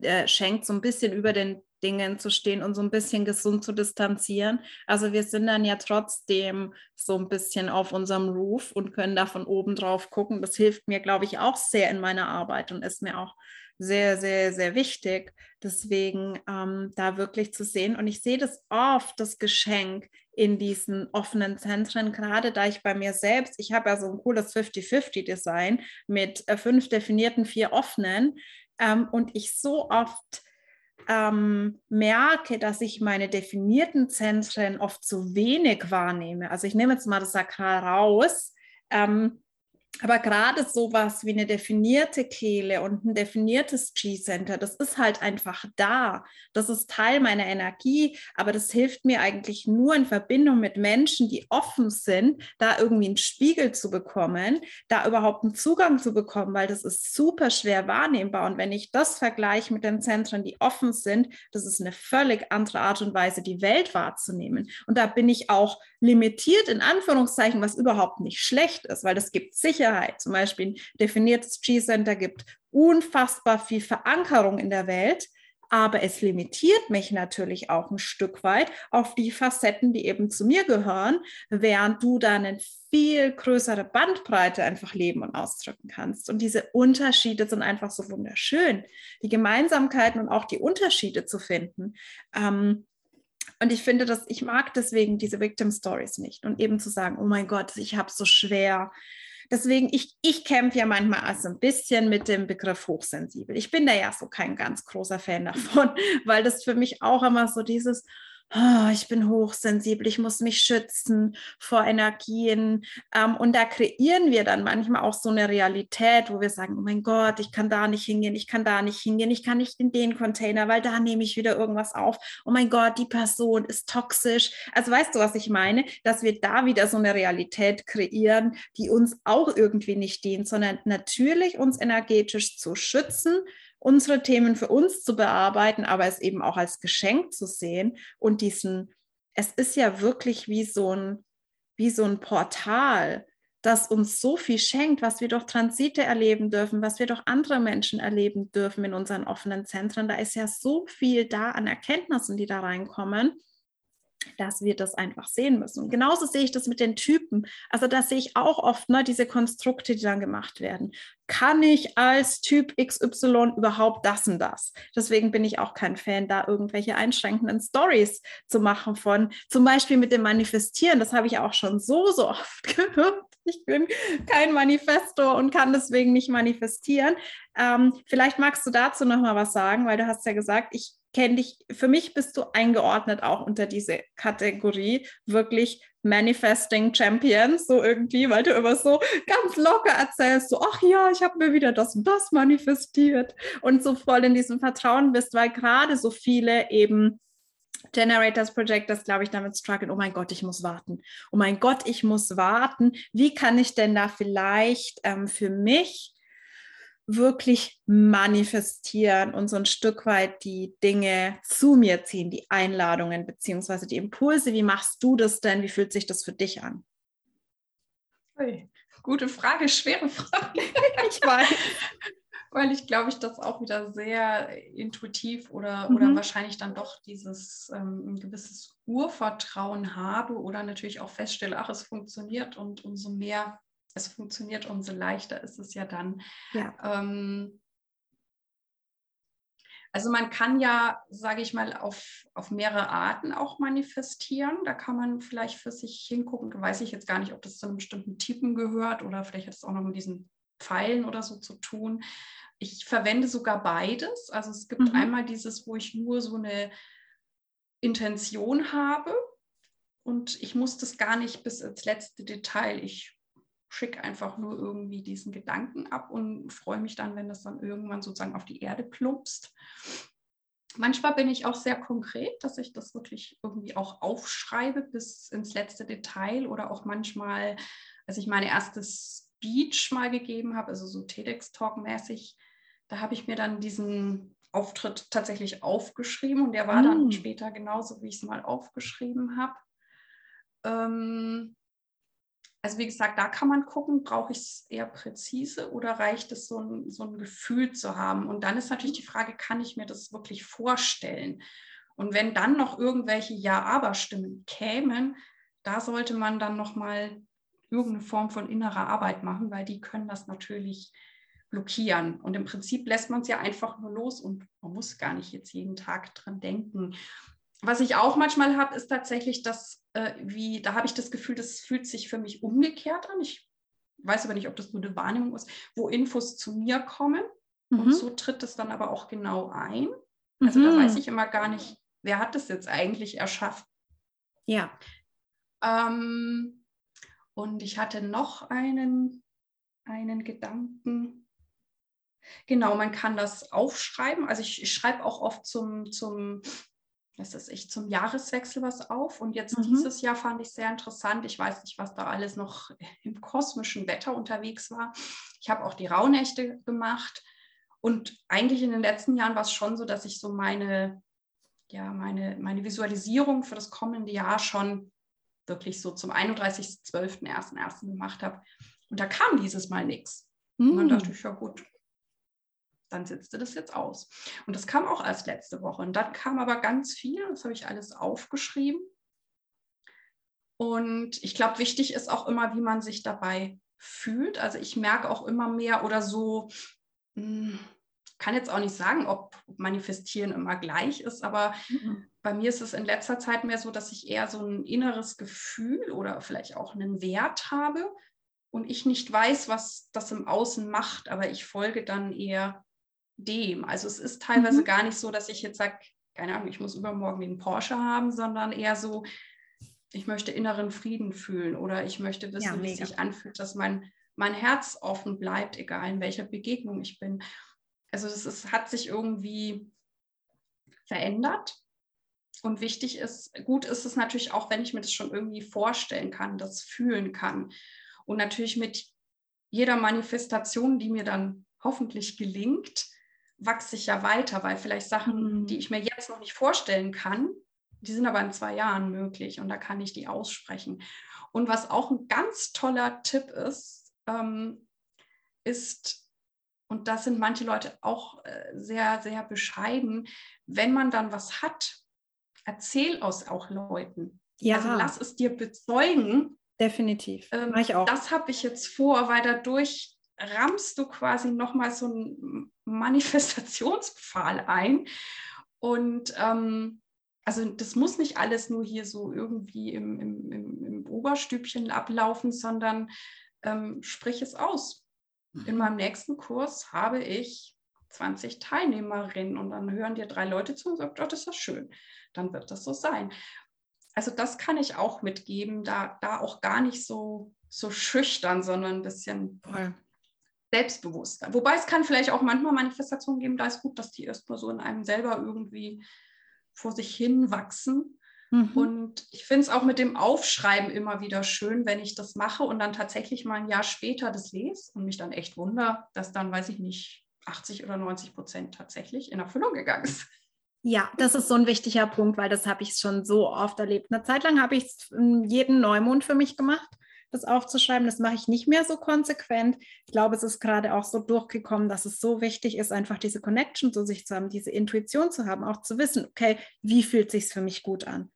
äh, schenkt, so ein bisschen über den Dingen zu stehen und so ein bisschen gesund zu distanzieren. Also wir sind dann ja trotzdem so ein bisschen auf unserem Roof und können da von oben drauf gucken. Das hilft mir, glaube ich, auch sehr in meiner Arbeit und ist mir auch sehr, sehr, sehr wichtig. Deswegen ähm, da wirklich zu sehen. Und ich sehe das oft, das Geschenk in diesen offenen Zentren, gerade da ich bei mir selbst, ich habe ja so ein cooles 50-50-Design mit äh, fünf definierten, vier offenen. Ähm, und ich so oft ähm, merke, dass ich meine definierten Zentren oft zu wenig wahrnehme. Also ich nehme jetzt mal das Sakral raus. Ähm, aber gerade sowas wie eine definierte Kehle und ein definiertes G-Center, das ist halt einfach da. Das ist Teil meiner Energie, aber das hilft mir eigentlich nur in Verbindung mit Menschen, die offen sind, da irgendwie einen Spiegel zu bekommen, da überhaupt einen Zugang zu bekommen, weil das ist super schwer wahrnehmbar. Und wenn ich das vergleiche mit den Zentren, die offen sind, das ist eine völlig andere Art und Weise, die Welt wahrzunehmen. Und da bin ich auch limitiert in Anführungszeichen, was überhaupt nicht schlecht ist, weil das gibt Sicherheit. Zum Beispiel ein definiertes G-Center gibt unfassbar viel Verankerung in der Welt, aber es limitiert mich natürlich auch ein Stück weit auf die Facetten, die eben zu mir gehören, während du dann eine viel größere Bandbreite einfach leben und ausdrücken kannst. Und diese Unterschiede sind einfach so wunderschön, die Gemeinsamkeiten und auch die Unterschiede zu finden. Ähm, und ich finde, dass ich mag deswegen diese Victim Stories nicht und eben zu sagen, oh mein Gott, ich habe so schwer. Deswegen, ich, ich kämpfe ja manchmal also ein bisschen mit dem Begriff hochsensibel. Ich bin da ja so kein ganz großer Fan davon, weil das für mich auch immer so dieses, oh, ich bin hochsensibel, ich muss mich schützen vor Energien. Ähm, und da kreieren wir dann manchmal auch so eine Realität, wo wir sagen, oh mein Gott, ich kann da nicht hingehen, ich kann da nicht hingehen, ich kann nicht in den Container, weil da nehme ich wieder irgendwas auf. Oh mein Gott, die Person ist toxisch. Also weißt du, was ich meine? Dass wir da wieder so eine Realität kreieren, die uns auch irgendwie nicht dient, sondern natürlich uns energetisch zu schützen, unsere Themen für uns zu bearbeiten, aber es eben auch als Geschenk zu sehen und diesen, es ist ja wirklich wie so ein, wie so ein Portal, das uns so viel schenkt, was wir durch Transite erleben dürfen, was wir durch andere Menschen erleben dürfen in unseren offenen Zentren. Da ist ja so viel da an Erkenntnissen, die da reinkommen dass wir das einfach sehen müssen. Und genauso sehe ich das mit den Typen. Also da sehe ich auch oft ne, diese Konstrukte, die dann gemacht werden. Kann ich als Typ XY überhaupt das und das? Deswegen bin ich auch kein Fan, da irgendwelche einschränkenden Stories zu machen von, zum Beispiel mit dem Manifestieren. Das habe ich auch schon so, so oft gehört. Ich bin kein Manifestor und kann deswegen nicht manifestieren. Ähm, vielleicht magst du dazu noch mal was sagen, weil du hast ja gesagt, ich kenne dich, für mich bist du eingeordnet auch unter diese Kategorie wirklich Manifesting Champions, so irgendwie, weil du immer so ganz locker erzählst, so, ach ja, ich habe mir wieder das und das manifestiert und so voll in diesem Vertrauen bist, weil gerade so viele eben Generators Projectors, glaube ich, damit strugglen, oh mein Gott, ich muss warten. Oh mein Gott, ich muss warten. Wie kann ich denn da vielleicht ähm, für mich wirklich manifestieren und so ein Stück weit die Dinge zu mir ziehen, die Einladungen beziehungsweise die Impulse. Wie machst du das denn? Wie fühlt sich das für dich an? Ui, gute Frage, schwere Frage. ich weiß. weil ich glaube, ich das auch wieder sehr intuitiv oder, mhm. oder wahrscheinlich dann doch dieses ähm, ein gewisses Urvertrauen habe oder natürlich auch feststelle, ach, es funktioniert und umso mehr es funktioniert, umso leichter ist es ja dann. Ja. Ähm, also man kann ja, sage ich mal, auf, auf mehrere Arten auch manifestieren. Da kann man vielleicht für sich hingucken. Weiß ich jetzt gar nicht, ob das zu einem bestimmten Typen gehört oder vielleicht hat es auch noch mit diesen Pfeilen oder so zu tun. Ich verwende sogar beides. Also es gibt mhm. einmal dieses, wo ich nur so eine Intention habe und ich muss das gar nicht bis ins letzte Detail. Ich schicke einfach nur irgendwie diesen Gedanken ab und freue mich dann, wenn das dann irgendwann sozusagen auf die Erde plumpst. Manchmal bin ich auch sehr konkret, dass ich das wirklich irgendwie auch aufschreibe bis ins letzte Detail oder auch manchmal, als ich meine erste Speech mal gegeben habe, also so TEDx-Talk-mäßig, da habe ich mir dann diesen Auftritt tatsächlich aufgeschrieben und der war mm. dann später genauso, wie ich es mal aufgeschrieben habe. Ähm, also wie gesagt, da kann man gucken, brauche ich es eher präzise oder reicht es, so ein, so ein Gefühl zu haben? Und dann ist natürlich die Frage, kann ich mir das wirklich vorstellen? Und wenn dann noch irgendwelche Ja-Aber-Stimmen kämen, da sollte man dann nochmal irgendeine Form von innerer Arbeit machen, weil die können das natürlich blockieren. Und im Prinzip lässt man es ja einfach nur los und man muss gar nicht jetzt jeden Tag dran denken was ich auch manchmal habe, ist tatsächlich, dass, äh, wie, da habe ich das Gefühl, das fühlt sich für mich umgekehrt an. Ich weiß aber nicht, ob das nur eine Wahrnehmung ist, wo Infos zu mir kommen. Mhm. Und so tritt es dann aber auch genau ein. Also mhm. da weiß ich immer gar nicht, wer hat das jetzt eigentlich erschaffen. Ja. Ähm, und ich hatte noch einen, einen Gedanken. Genau, man kann das aufschreiben. Also ich, ich schreibe auch oft zum, zum das ist ich, zum Jahreswechsel was auf. Und jetzt mhm. dieses Jahr fand ich sehr interessant. Ich weiß nicht, was da alles noch im kosmischen Wetter unterwegs war. Ich habe auch die Rauhnächte gemacht. Und eigentlich in den letzten Jahren war es schon so, dass ich so meine, ja, meine, meine Visualisierung für das kommende Jahr schon wirklich so zum 31.12.01.01. gemacht habe. Und da kam dieses Mal nichts. Mhm. Und dann dachte ich, ja gut, dann setzte das jetzt aus. Und das kam auch erst letzte Woche. Und dann kam aber ganz viel, das habe ich alles aufgeschrieben. Und ich glaube, wichtig ist auch immer, wie man sich dabei fühlt. Also ich merke auch immer mehr oder so, hm, kann jetzt auch nicht sagen, ob Manifestieren immer gleich ist, aber mhm. bei mir ist es in letzter Zeit mehr so, dass ich eher so ein inneres Gefühl oder vielleicht auch einen Wert habe und ich nicht weiß, was das im Außen macht, aber ich folge dann eher dem. Also es ist teilweise mhm. gar nicht so, dass ich jetzt sage, keine Ahnung, ich muss übermorgen den Porsche haben, sondern eher so, ich möchte inneren Frieden fühlen oder ich möchte wissen, ja, wie es sich anfühlt, dass mein, mein Herz offen bleibt, egal in welcher Begegnung ich bin. Also es ist, hat sich irgendwie verändert. Und wichtig ist, gut ist es natürlich auch, wenn ich mir das schon irgendwie vorstellen kann, das fühlen kann. Und natürlich mit jeder Manifestation, die mir dann hoffentlich gelingt, wachse ich ja weiter, weil vielleicht Sachen, mhm. die ich mir jetzt noch nicht vorstellen kann, die sind aber in zwei Jahren möglich und da kann ich die aussprechen. Und was auch ein ganz toller Tipp ist, ähm, ist, und da sind manche Leute auch äh, sehr, sehr bescheiden, wenn man dann was hat, erzähl aus auch Leuten. Ja. Also lass es dir bezeugen. Definitiv. Ähm, ich auch. Das habe ich jetzt vor, weil dadurch rammst du quasi nochmal so einen Manifestationspfahl ein. Und ähm, also das muss nicht alles nur hier so irgendwie im, im, im, im Oberstübchen ablaufen, sondern ähm, sprich es aus. In mhm. meinem nächsten Kurs habe ich 20 Teilnehmerinnen und dann hören dir drei Leute zu und sagen, oh, das ist schön. Dann wird das so sein. Also das kann ich auch mitgeben, da, da auch gar nicht so, so schüchtern, sondern ein bisschen Voll selbstbewusster. Wobei es kann vielleicht auch manchmal Manifestationen geben, da ist gut, dass die erstmal so in einem selber irgendwie vor sich hin wachsen. Mhm. Und ich finde es auch mit dem Aufschreiben immer wieder schön, wenn ich das mache und dann tatsächlich mal ein Jahr später das lese und mich dann echt wundere, dass dann, weiß ich nicht, 80 oder 90 Prozent tatsächlich in Erfüllung gegangen ist. Ja, das ist so ein wichtiger Punkt, weil das habe ich schon so oft erlebt. Eine Zeit lang habe ich es jeden Neumond für mich gemacht das aufzuschreiben. Das mache ich nicht mehr so konsequent. Ich glaube, es ist gerade auch so durchgekommen, dass es so wichtig ist, einfach diese Connection zu sich zu haben, diese Intuition zu haben, auch zu wissen, okay, wie fühlt sich für mich gut an?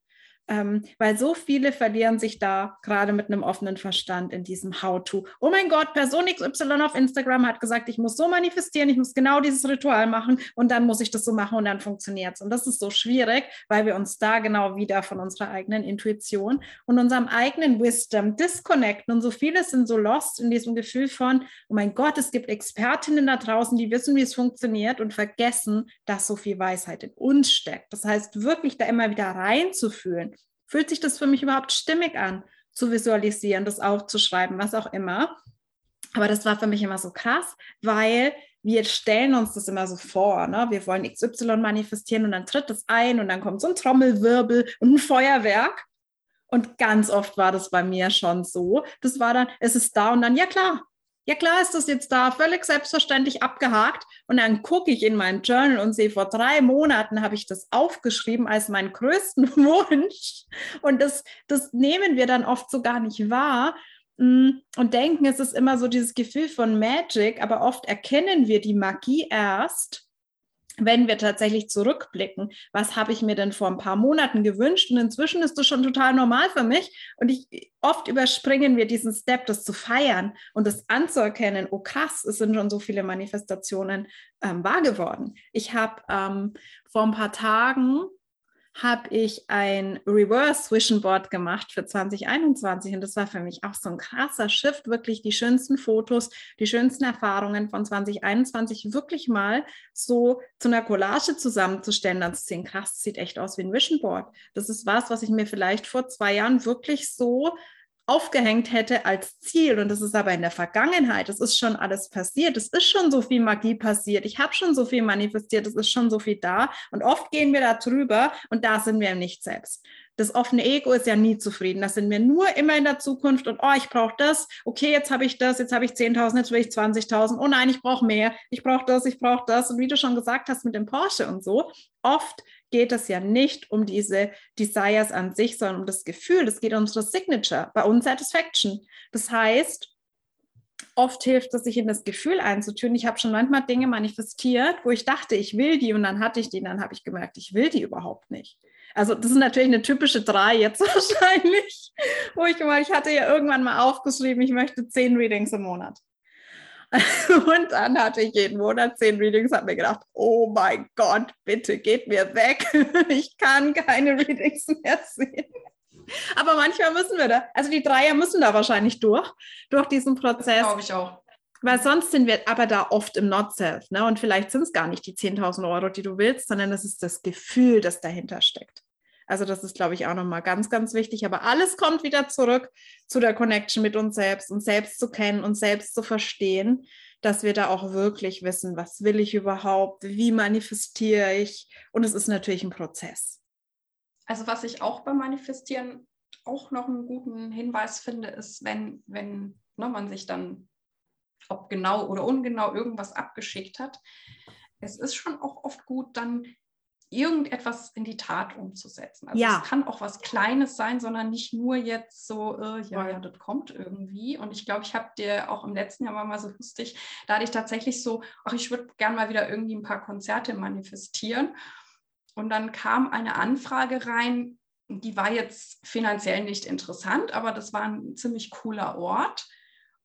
Ähm, weil so viele verlieren sich da gerade mit einem offenen Verstand in diesem How-To. Oh mein Gott, Person XY auf Instagram hat gesagt, ich muss so manifestieren, ich muss genau dieses Ritual machen und dann muss ich das so machen und dann funktioniert es. Und das ist so schwierig, weil wir uns da genau wieder von unserer eigenen Intuition und unserem eigenen Wisdom disconnecten. Und so viele sind so lost in diesem Gefühl von, oh mein Gott, es gibt Expertinnen da draußen, die wissen, wie es funktioniert und vergessen, dass so viel Weisheit in uns steckt. Das heißt, wirklich da immer wieder reinzufühlen Fühlt sich das für mich überhaupt stimmig an, zu visualisieren, das aufzuschreiben, was auch immer? Aber das war für mich immer so krass, weil wir stellen uns das immer so vor. Ne? Wir wollen XY manifestieren und dann tritt das ein und dann kommt so ein Trommelwirbel und ein Feuerwerk. Und ganz oft war das bei mir schon so. Das war dann, es ist da und dann, ja klar, ja klar ist das jetzt da, völlig selbstverständlich abgehakt. Und dann gucke ich in mein Journal und sehe, vor drei Monaten habe ich das aufgeschrieben als meinen größten Wunsch. Und das, das nehmen wir dann oft so gar nicht wahr mm, und denken, es ist immer so dieses Gefühl von Magic, aber oft erkennen wir die Magie erst, wenn wir tatsächlich zurückblicken, was habe ich mir denn vor ein paar Monaten gewünscht und inzwischen ist das schon total normal für mich und ich oft überspringen wir diesen Step, das zu feiern und das anzuerkennen, oh krass, es sind schon so viele Manifestationen ähm, wahr geworden. Ich habe ähm, vor ein paar Tagen habe ich ein Reverse Vision Board gemacht für 2021 und das war für mich auch so ein krasser Shift, wirklich die schönsten Fotos, die schönsten Erfahrungen von 2021 wirklich mal so zu einer Collage zusammenzustellen, dann zu sehen, krass, das sieht echt aus wie ein Vision Board. Das ist was, was ich mir vielleicht vor zwei Jahren wirklich so aufgehängt hätte als Ziel. Und das ist aber in der Vergangenheit. Es ist schon alles passiert. Es ist schon so viel Magie passiert. Ich habe schon so viel manifestiert. Es ist schon so viel da. Und oft gehen wir da drüber und da sind wir nicht selbst. Das offene Ego ist ja nie zufrieden. Da sind wir nur immer in der Zukunft und oh, ich brauche das. Okay, jetzt habe ich das, jetzt habe ich 10.000, jetzt will ich 20.000. Oh nein, ich brauche mehr. Ich brauche das, ich brauche das. Und wie du schon gesagt hast mit dem Porsche und so, oft geht es ja nicht um diese Desires an sich, sondern um das Gefühl. Es geht um unsere Signature, bei uns Satisfaction. Das heißt, oft hilft es, sich in das Gefühl einzutun. Ich habe schon manchmal Dinge manifestiert, wo ich dachte, ich will die und dann hatte ich die und dann habe ich gemerkt, ich will die überhaupt nicht. Also das ist natürlich eine typische drei jetzt wahrscheinlich, wo ich mal, ich hatte ja irgendwann mal aufgeschrieben, ich möchte zehn Readings im Monat. Und dann hatte ich jeden Monat zehn Readings, habe mir gedacht, oh mein Gott, bitte geht mir weg. Ich kann keine Readings mehr sehen. Aber manchmal müssen wir da, also die Dreier müssen da wahrscheinlich durch, durch diesen Prozess. Glaube ich auch. Weil sonst sind wir aber da oft im Not-Self. Ne? Und vielleicht sind es gar nicht die 10.000 Euro, die du willst, sondern es ist das Gefühl, das dahinter steckt. Also das ist, glaube ich, auch nochmal ganz, ganz wichtig. Aber alles kommt wieder zurück zu der Connection mit uns selbst und selbst zu kennen und selbst zu verstehen, dass wir da auch wirklich wissen, was will ich überhaupt, wie manifestiere ich. Und es ist natürlich ein Prozess. Also was ich auch beim Manifestieren auch noch einen guten Hinweis finde, ist, wenn, wenn ne, man sich dann, ob genau oder ungenau, irgendwas abgeschickt hat, es ist schon auch oft gut, dann irgendetwas in die Tat umzusetzen. Also ja. es kann auch was Kleines sein, sondern nicht nur jetzt so, äh, ja, ja, das kommt irgendwie. Und ich glaube, ich habe dir auch im letzten Jahr war mal so lustig, da hatte ich tatsächlich so, ach, ich würde gerne mal wieder irgendwie ein paar Konzerte manifestieren. Und dann kam eine Anfrage rein, die war jetzt finanziell nicht interessant, aber das war ein ziemlich cooler Ort.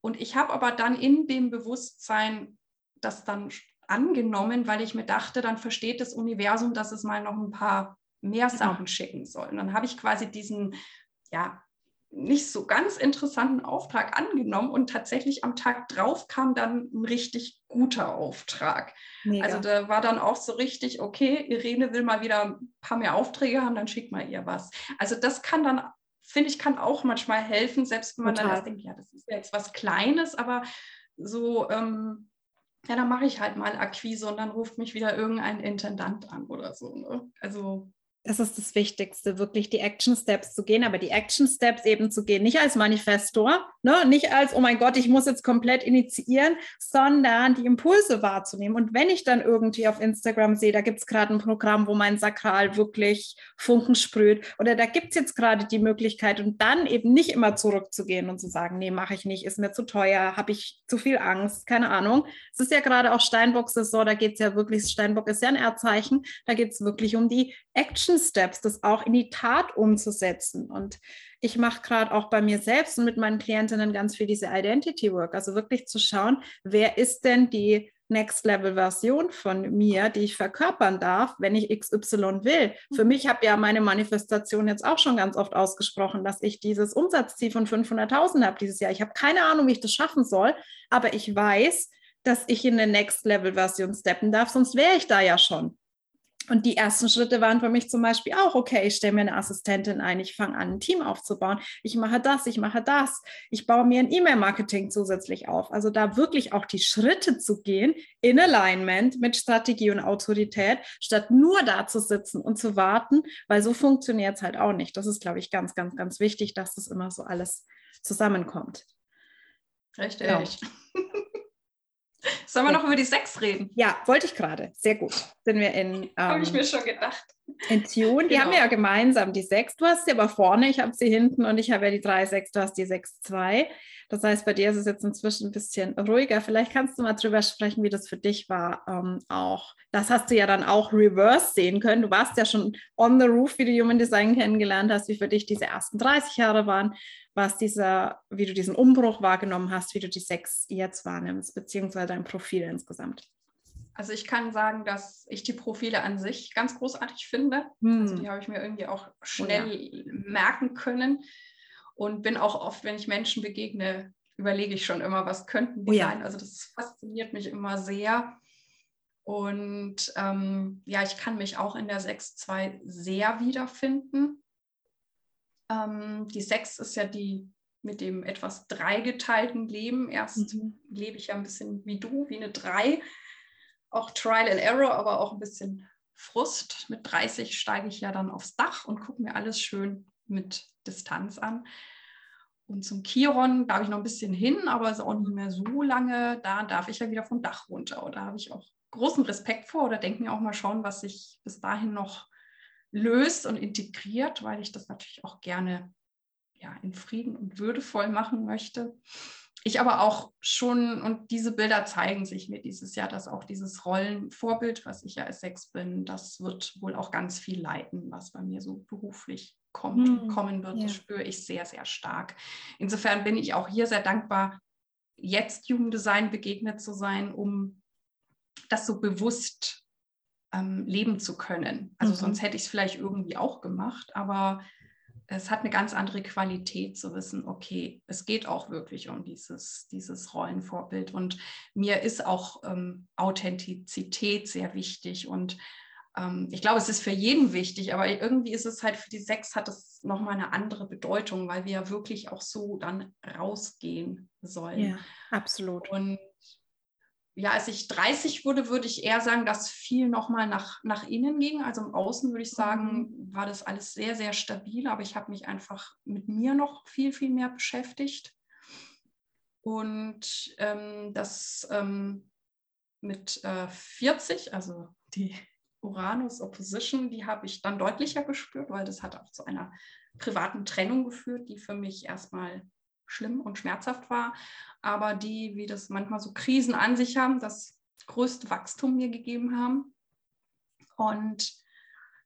Und ich habe aber dann in dem Bewusstsein, dass dann angenommen, weil ich mir dachte, dann versteht das Universum, dass es mal noch ein paar mehr genau. Sachen schicken soll. Und dann habe ich quasi diesen, ja, nicht so ganz interessanten Auftrag angenommen und tatsächlich am Tag drauf kam dann ein richtig guter Auftrag. Mega. Also da war dann auch so richtig, okay, Irene will mal wieder ein paar mehr Aufträge haben, dann schickt mal ihr was. Also das kann dann, finde ich, kann auch manchmal helfen, selbst wenn man Total. dann denkt, ja, das ist jetzt was Kleines, aber so ähm, ja, dann mache ich halt mal Akquise und dann ruft mich wieder irgendein Intendant an oder so. Ne? Also das ist das Wichtigste, wirklich die Action Steps zu gehen, aber die Action Steps eben zu gehen, nicht als Manifestor, ne? nicht als, oh mein Gott, ich muss jetzt komplett initiieren, sondern die Impulse wahrzunehmen. Und wenn ich dann irgendwie auf Instagram sehe, da gibt es gerade ein Programm, wo mein Sakral wirklich Funken sprüht, oder da gibt es jetzt gerade die Möglichkeit und dann eben nicht immer zurückzugehen und zu sagen, nee, mache ich nicht, ist mir zu teuer, habe ich zu viel Angst, keine Ahnung. Es ist ja gerade auch Steinbock-Saison, da geht es ja wirklich, Steinbock ist ja ein Erdzeichen, da geht es wirklich um die Action Steps, das auch in die Tat umzusetzen. Und ich mache gerade auch bei mir selbst und mit meinen Klientinnen ganz viel diese Identity Work, also wirklich zu schauen, wer ist denn die Next Level Version von mir, die ich verkörpern darf, wenn ich XY will. Für mich habe ja meine Manifestation jetzt auch schon ganz oft ausgesprochen, dass ich dieses Umsatzziel von 500.000 habe dieses Jahr. Ich habe keine Ahnung, wie ich das schaffen soll, aber ich weiß, dass ich in eine Next Level Version steppen darf, sonst wäre ich da ja schon. Und die ersten Schritte waren für mich zum Beispiel auch, okay, ich stelle mir eine Assistentin ein, ich fange an, ein Team aufzubauen, ich mache das, ich mache das, ich baue mir ein E-Mail-Marketing zusätzlich auf. Also da wirklich auch die Schritte zu gehen in Alignment mit Strategie und Autorität, statt nur da zu sitzen und zu warten, weil so funktioniert es halt auch nicht. Das ist, glaube ich, ganz, ganz, ganz wichtig, dass das immer so alles zusammenkommt. Richtig. Ja. Sollen wir noch über die Sechs reden? Ja, wollte ich gerade. Sehr gut. Sind wir in. Ähm, habe ich mir schon gedacht. In Tune. Die genau. haben wir ja gemeinsam, die Sechs. Du hast sie aber vorne, ich habe sie hinten und ich habe ja die drei Sechs, du hast die Sechs zwei. Das heißt, bei dir ist es jetzt inzwischen ein bisschen ruhiger. Vielleicht kannst du mal drüber sprechen, wie das für dich war. Ähm, auch das hast du ja dann auch reverse sehen können. Du warst ja schon on the roof, wie du Human Design kennengelernt hast, wie für dich diese ersten 30 Jahre waren was dieser, wie du diesen Umbruch wahrgenommen hast, wie du die Sex jetzt wahrnimmst, beziehungsweise dein Profil insgesamt. Also ich kann sagen, dass ich die Profile an sich ganz großartig finde. Hm. Also die habe ich mir irgendwie auch schnell oh ja. merken können und bin auch oft, wenn ich Menschen begegne, überlege ich schon immer, was könnten die oh ja. sein. Also das fasziniert mich immer sehr. Und ähm, ja, ich kann mich auch in der 6.2 sehr wiederfinden. Ähm, die Sechs ist ja die mit dem etwas dreigeteilten Leben. Erst mhm. lebe ich ja ein bisschen wie du, wie eine Drei. Auch Trial and Error, aber auch ein bisschen Frust. Mit 30 steige ich ja dann aufs Dach und gucke mir alles schön mit Distanz an. Und zum Chiron darf ich noch ein bisschen hin, aber ist auch nicht mehr so lange. Da darf ich ja wieder vom Dach runter. Und da habe ich auch großen Respekt vor oder denke mir auch mal schauen, was ich bis dahin noch löst und integriert, weil ich das natürlich auch gerne ja, in Frieden und würdevoll machen möchte. Ich aber auch schon, und diese Bilder zeigen sich mir dieses Jahr, dass auch dieses Rollenvorbild, was ich ja als Sex bin, das wird wohl auch ganz viel leiten, was bei mir so beruflich kommt und hm, kommen wird. Ja. Das spüre ich sehr, sehr stark. Insofern bin ich auch hier sehr dankbar, jetzt Jugenddesign begegnet zu sein, um das so bewusst ähm, leben zu können. Also mhm. sonst hätte ich es vielleicht irgendwie auch gemacht, aber es hat eine ganz andere Qualität zu wissen, okay, es geht auch wirklich um dieses, dieses Rollenvorbild. Und mir ist auch ähm, Authentizität sehr wichtig. Und ähm, ich glaube, es ist für jeden wichtig, aber irgendwie ist es halt für die Sechs hat es nochmal eine andere Bedeutung, weil wir ja wirklich auch so dann rausgehen sollen. Ja, absolut. Und ja, als ich 30 wurde, würde ich eher sagen, dass viel nochmal nach, nach innen ging. Also im Außen würde ich sagen, mhm. war das alles sehr, sehr stabil, aber ich habe mich einfach mit mir noch viel, viel mehr beschäftigt. Und ähm, das ähm, mit äh, 40, also die Uranus Opposition, die habe ich dann deutlicher gespürt, weil das hat auch zu einer privaten Trennung geführt, die für mich erstmal schlimm und schmerzhaft war, aber die, wie das manchmal so Krisen an sich haben, das größte Wachstum mir gegeben haben. Und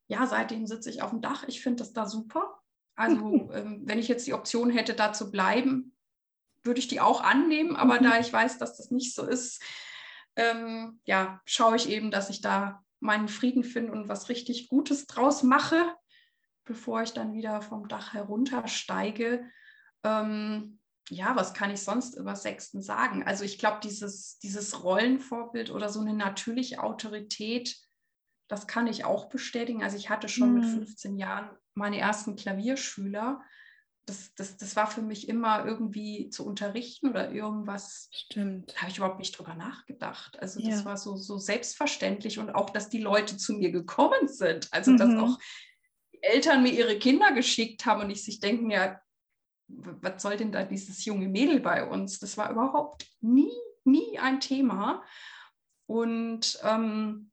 ja, seitdem sitze ich auf dem Dach. Ich finde das da super. Also, ähm, wenn ich jetzt die Option hätte, da zu bleiben, würde ich die auch annehmen. Aber mhm. da ich weiß, dass das nicht so ist, ähm, ja, schaue ich eben, dass ich da meinen Frieden finde und was richtig Gutes draus mache, bevor ich dann wieder vom Dach heruntersteige. Ähm, ja, was kann ich sonst über Sechsten sagen? Also ich glaube, dieses, dieses Rollenvorbild oder so eine natürliche Autorität, das kann ich auch bestätigen. Also ich hatte schon mhm. mit 15 Jahren meine ersten Klavierschüler. Das, das, das war für mich immer irgendwie zu unterrichten oder irgendwas. Stimmt. Da habe ich überhaupt nicht drüber nachgedacht. Also ja. das war so, so selbstverständlich und auch, dass die Leute zu mir gekommen sind. Also mhm. dass auch Eltern mir ihre Kinder geschickt haben und ich sich denken, ja, was soll denn da dieses junge Mädel bei uns? Das war überhaupt nie, nie ein Thema. Und ähm,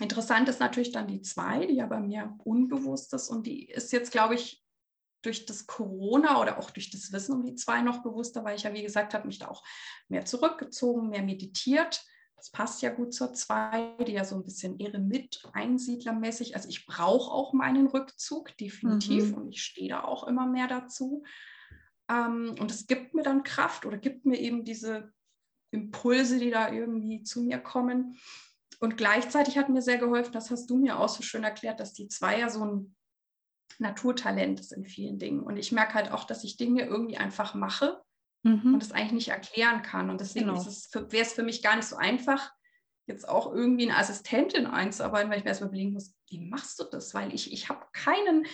interessant ist natürlich dann die zwei, die ja bei mir unbewusst ist und die ist jetzt, glaube ich, durch das Corona oder auch durch das Wissen um die zwei noch bewusster, weil ich ja, wie gesagt, habe mich da auch mehr zurückgezogen, mehr meditiert. Das passt ja gut zur zwei, die ja so ein bisschen Eremit, Einsiedlermäßig. Also ich brauche auch meinen Rückzug, definitiv. Mhm. Und ich stehe da auch immer mehr dazu. Ähm, und es gibt mir dann Kraft oder gibt mir eben diese Impulse, die da irgendwie zu mir kommen. Und gleichzeitig hat mir sehr geholfen, das hast du mir auch so schön erklärt, dass die zwei ja so ein Naturtalent ist in vielen Dingen. Und ich merke halt auch, dass ich Dinge irgendwie einfach mache mhm. und es eigentlich nicht erklären kann. Und deswegen genau. wäre es für mich gar nicht so einfach, jetzt auch irgendwie eine Assistentin einzuarbeiten, weil ich mir erstmal überlegen muss, wie machst du das? Weil ich, ich habe keinen,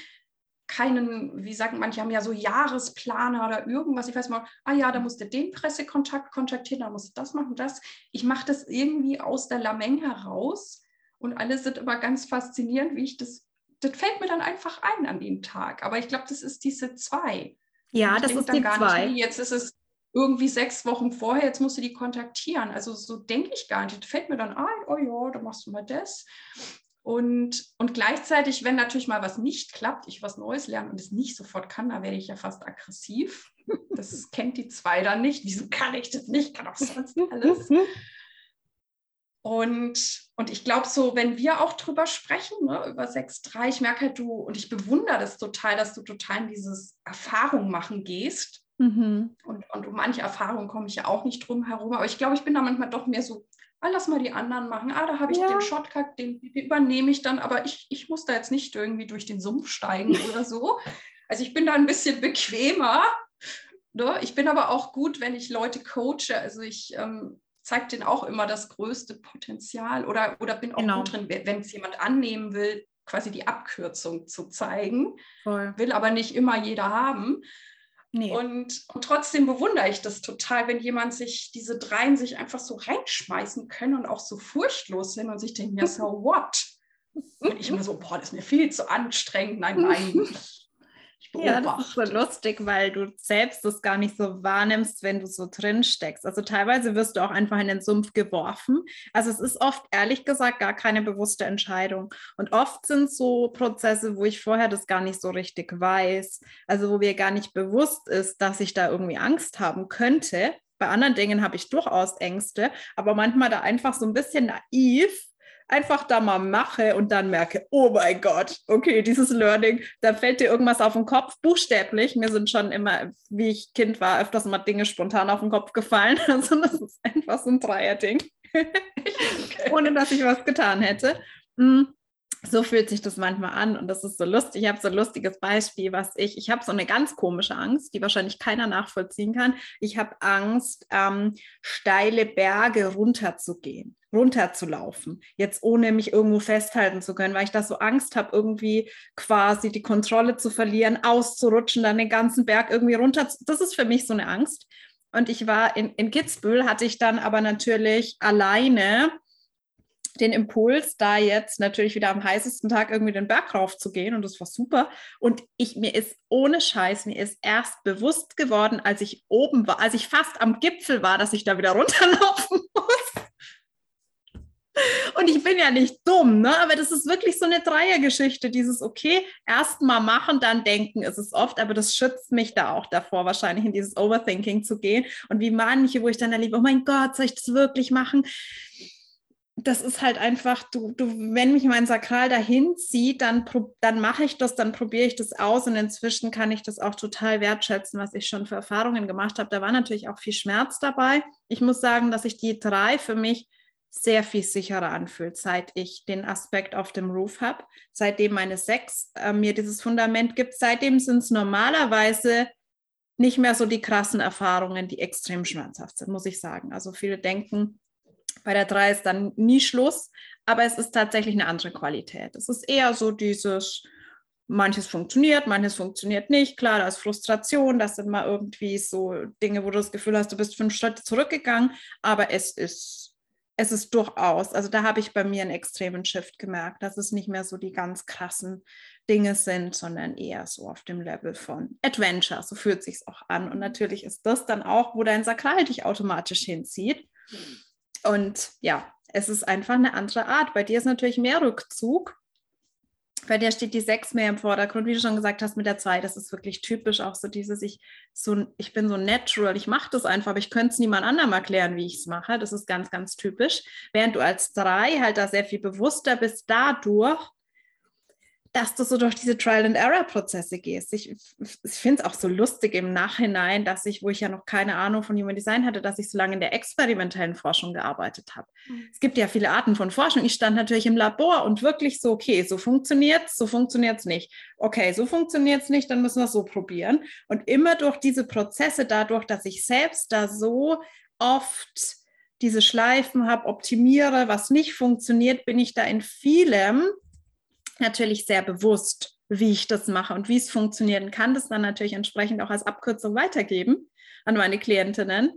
keinen, wie sagen manche haben ja so Jahresplaner oder irgendwas. Ich weiß mal, ah ja, da musst du den Pressekontakt kontaktieren, da musst du das machen, das. Ich mache das irgendwie aus der Lameng heraus und alle sind immer ganz faszinierend, wie ich das, das fällt mir dann einfach ein an dem Tag. Aber ich glaube, das ist diese zwei. Ja, das ist die zwei. Nicht, jetzt ist es irgendwie sechs Wochen vorher, jetzt musst du die kontaktieren. Also so denke ich gar nicht. Das fällt mir dann ein, oh ja, da machst du mal das. Und, und gleichzeitig, wenn natürlich mal was nicht klappt, ich was Neues lerne und es nicht sofort kann, da werde ich ja fast aggressiv. Das kennt die zwei dann nicht. Wieso kann ich das nicht? Kann auch sonst alles. Und, und ich glaube, so, wenn wir auch drüber sprechen, ne, über 6.3, ich merke halt, du, und ich bewundere das total, dass du total in dieses Erfahrung machen gehst. Mhm. Und, und um manche Erfahrungen komme ich ja auch nicht drum herum. Aber ich glaube, ich bin da manchmal doch mehr so, ah, lass mal die anderen machen. Ah, da habe ich ja. den Shortcut, den, den, übernehme ich dann, aber ich, ich muss da jetzt nicht irgendwie durch den Sumpf steigen oder so. Also ich bin da ein bisschen bequemer. Ne? Ich bin aber auch gut, wenn ich Leute coache. Also ich ähm, zeigt denen auch immer das größte Potenzial oder, oder bin auch genau. gut drin, wenn es jemand annehmen will, quasi die Abkürzung zu zeigen. Voll. Will aber nicht immer jeder haben. Nee. Und, und trotzdem bewundere ich das total, wenn jemand sich, diese dreien sich einfach so reinschmeißen können und auch so furchtlos sind und sich denken, ja, so what? Und ich immer so, boah, das ist mir viel zu anstrengend. Nein, nein, ja, das ist so lustig, weil du selbst das gar nicht so wahrnimmst, wenn du so drin steckst. Also teilweise wirst du auch einfach in den Sumpf geworfen. Also es ist oft, ehrlich gesagt, gar keine bewusste Entscheidung. Und oft sind so Prozesse, wo ich vorher das gar nicht so richtig weiß. Also wo mir gar nicht bewusst ist, dass ich da irgendwie Angst haben könnte. Bei anderen Dingen habe ich durchaus Ängste, aber manchmal da einfach so ein bisschen naiv einfach da mal mache und dann merke, oh mein Gott, okay, dieses Learning, da fällt dir irgendwas auf den Kopf, buchstäblich. Mir sind schon immer, wie ich Kind war, öfters mal Dinge spontan auf den Kopf gefallen. Also das ist einfach so ein Dreierding, ohne dass ich was getan hätte. Mhm so fühlt sich das manchmal an und das ist so lustig. Ich habe so ein lustiges Beispiel, was ich, ich habe so eine ganz komische Angst, die wahrscheinlich keiner nachvollziehen kann. Ich habe Angst, ähm, steile Berge runterzugehen, runterzulaufen, jetzt ohne mich irgendwo festhalten zu können, weil ich da so Angst habe, irgendwie quasi die Kontrolle zu verlieren, auszurutschen, dann den ganzen Berg irgendwie runter. Das ist für mich so eine Angst. Und ich war in, in Kitzbühel, hatte ich dann aber natürlich alleine den Impuls, da jetzt natürlich wieder am heißesten Tag irgendwie den Berg rauf zu gehen und das war super. Und ich mir ist ohne Scheiß, mir ist erst bewusst geworden, als ich oben war, als ich fast am Gipfel war, dass ich da wieder runterlaufen muss. Und ich bin ja nicht dumm, ne? aber das ist wirklich so eine Dreiergeschichte, dieses okay, erst mal machen, dann denken ist es oft, aber das schützt mich da auch davor, wahrscheinlich in dieses Overthinking zu gehen. Und wie manche, wo ich dann erlebe, oh mein Gott, soll ich das wirklich machen? Das ist halt einfach, du, du, wenn mich mein Sakral dahin zieht, dann, dann mache ich das, dann probiere ich das aus und inzwischen kann ich das auch total wertschätzen, was ich schon für Erfahrungen gemacht habe. Da war natürlich auch viel Schmerz dabei. Ich muss sagen, dass sich die drei für mich sehr viel sicherer anfühlt, seit ich den Aspekt auf dem Roof habe, seitdem meine Sechs äh, mir dieses Fundament gibt. Seitdem sind es normalerweise nicht mehr so die krassen Erfahrungen, die extrem schmerzhaft sind, muss ich sagen. Also viele denken, bei der 3 ist dann nie Schluss, aber es ist tatsächlich eine andere Qualität. Es ist eher so dieses, manches funktioniert, manches funktioniert nicht. Klar, da ist Frustration, das sind mal irgendwie so Dinge, wo du das Gefühl hast, du bist fünf Schritte zurückgegangen, aber es ist es ist durchaus, also da habe ich bei mir einen extremen Shift gemerkt, dass es nicht mehr so die ganz krassen Dinge sind, sondern eher so auf dem Level von Adventure. So fühlt sich auch an. Und natürlich ist das dann auch, wo dein Sakral dich automatisch hinzieht. Und ja, es ist einfach eine andere Art. Bei dir ist natürlich mehr Rückzug bei der steht die Sechs mehr im Vordergrund, wie du schon gesagt hast, mit der Zwei. Das ist wirklich typisch, auch so dieses, ich, so, ich bin so natural, ich mache das einfach, aber ich könnte es niemand anderem erklären, wie ich es mache. Das ist ganz, ganz typisch. Während du als Drei halt da sehr viel bewusster bist dadurch, dass du so durch diese Trial-and-Error-Prozesse gehst. Ich, ich finde es auch so lustig im Nachhinein, dass ich, wo ich ja noch keine Ahnung von Human Design hatte, dass ich so lange in der experimentellen Forschung gearbeitet habe. Mhm. Es gibt ja viele Arten von Forschung. Ich stand natürlich im Labor und wirklich so, okay, so funktioniert es, so funktioniert es nicht. Okay, so funktioniert es nicht, dann müssen wir es so probieren. Und immer durch diese Prozesse, dadurch, dass ich selbst da so oft diese Schleifen habe, optimiere, was nicht funktioniert, bin ich da in vielem natürlich sehr bewusst, wie ich das mache und wie es funktionieren kann, das dann natürlich entsprechend auch als Abkürzung weitergeben an meine Klientinnen.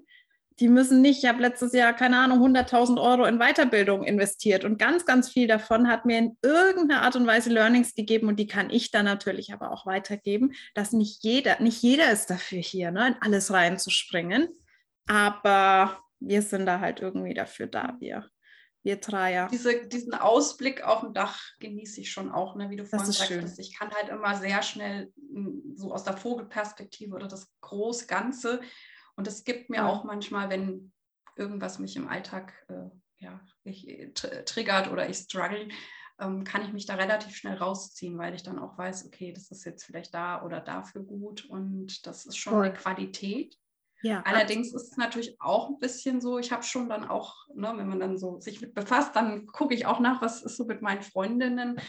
Die müssen nicht, ich habe letztes Jahr, keine Ahnung, 100.000 Euro in Weiterbildung investiert und ganz, ganz viel davon hat mir in irgendeiner Art und Weise Learnings gegeben und die kann ich dann natürlich aber auch weitergeben, dass nicht jeder, nicht jeder ist dafür hier, ne, in alles reinzuspringen, aber wir sind da halt irgendwie dafür da, wir wir Dreier. Diese, diesen Ausblick auf dem Dach genieße ich schon auch, ne? wie du vorhin sagtest. Ich kann halt immer sehr schnell hm, so aus der Vogelperspektive oder das Großganze. Und es gibt mir ja. auch manchmal, wenn irgendwas mich im Alltag äh, ja, ich, äh, tr triggert oder ich struggle, ähm, kann ich mich da relativ schnell rausziehen, weil ich dann auch weiß, okay, das ist jetzt vielleicht da oder dafür gut und das ist schon Voll. eine Qualität. Ja, Allerdings ist es natürlich auch ein bisschen so, ich habe schon dann auch, ne, wenn man dann so sich mit befasst, dann gucke ich auch nach, was ist so mit meinen Freundinnen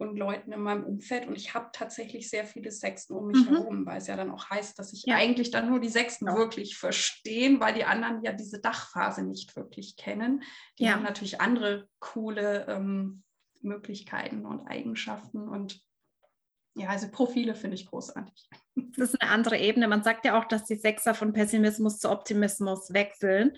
und Leuten in meinem Umfeld. Und ich habe tatsächlich sehr viele Sechsten um mich mhm. herum, weil es ja dann auch heißt, dass ich ja. eigentlich dann nur die Sechsten ja. wirklich verstehen, weil die anderen ja diese Dachphase nicht wirklich kennen. Die ja. haben natürlich andere coole ähm, Möglichkeiten und Eigenschaften und ja, also Profile finde ich großartig. Das ist eine andere Ebene. Man sagt ja auch, dass die Sechser von Pessimismus zu Optimismus wechseln.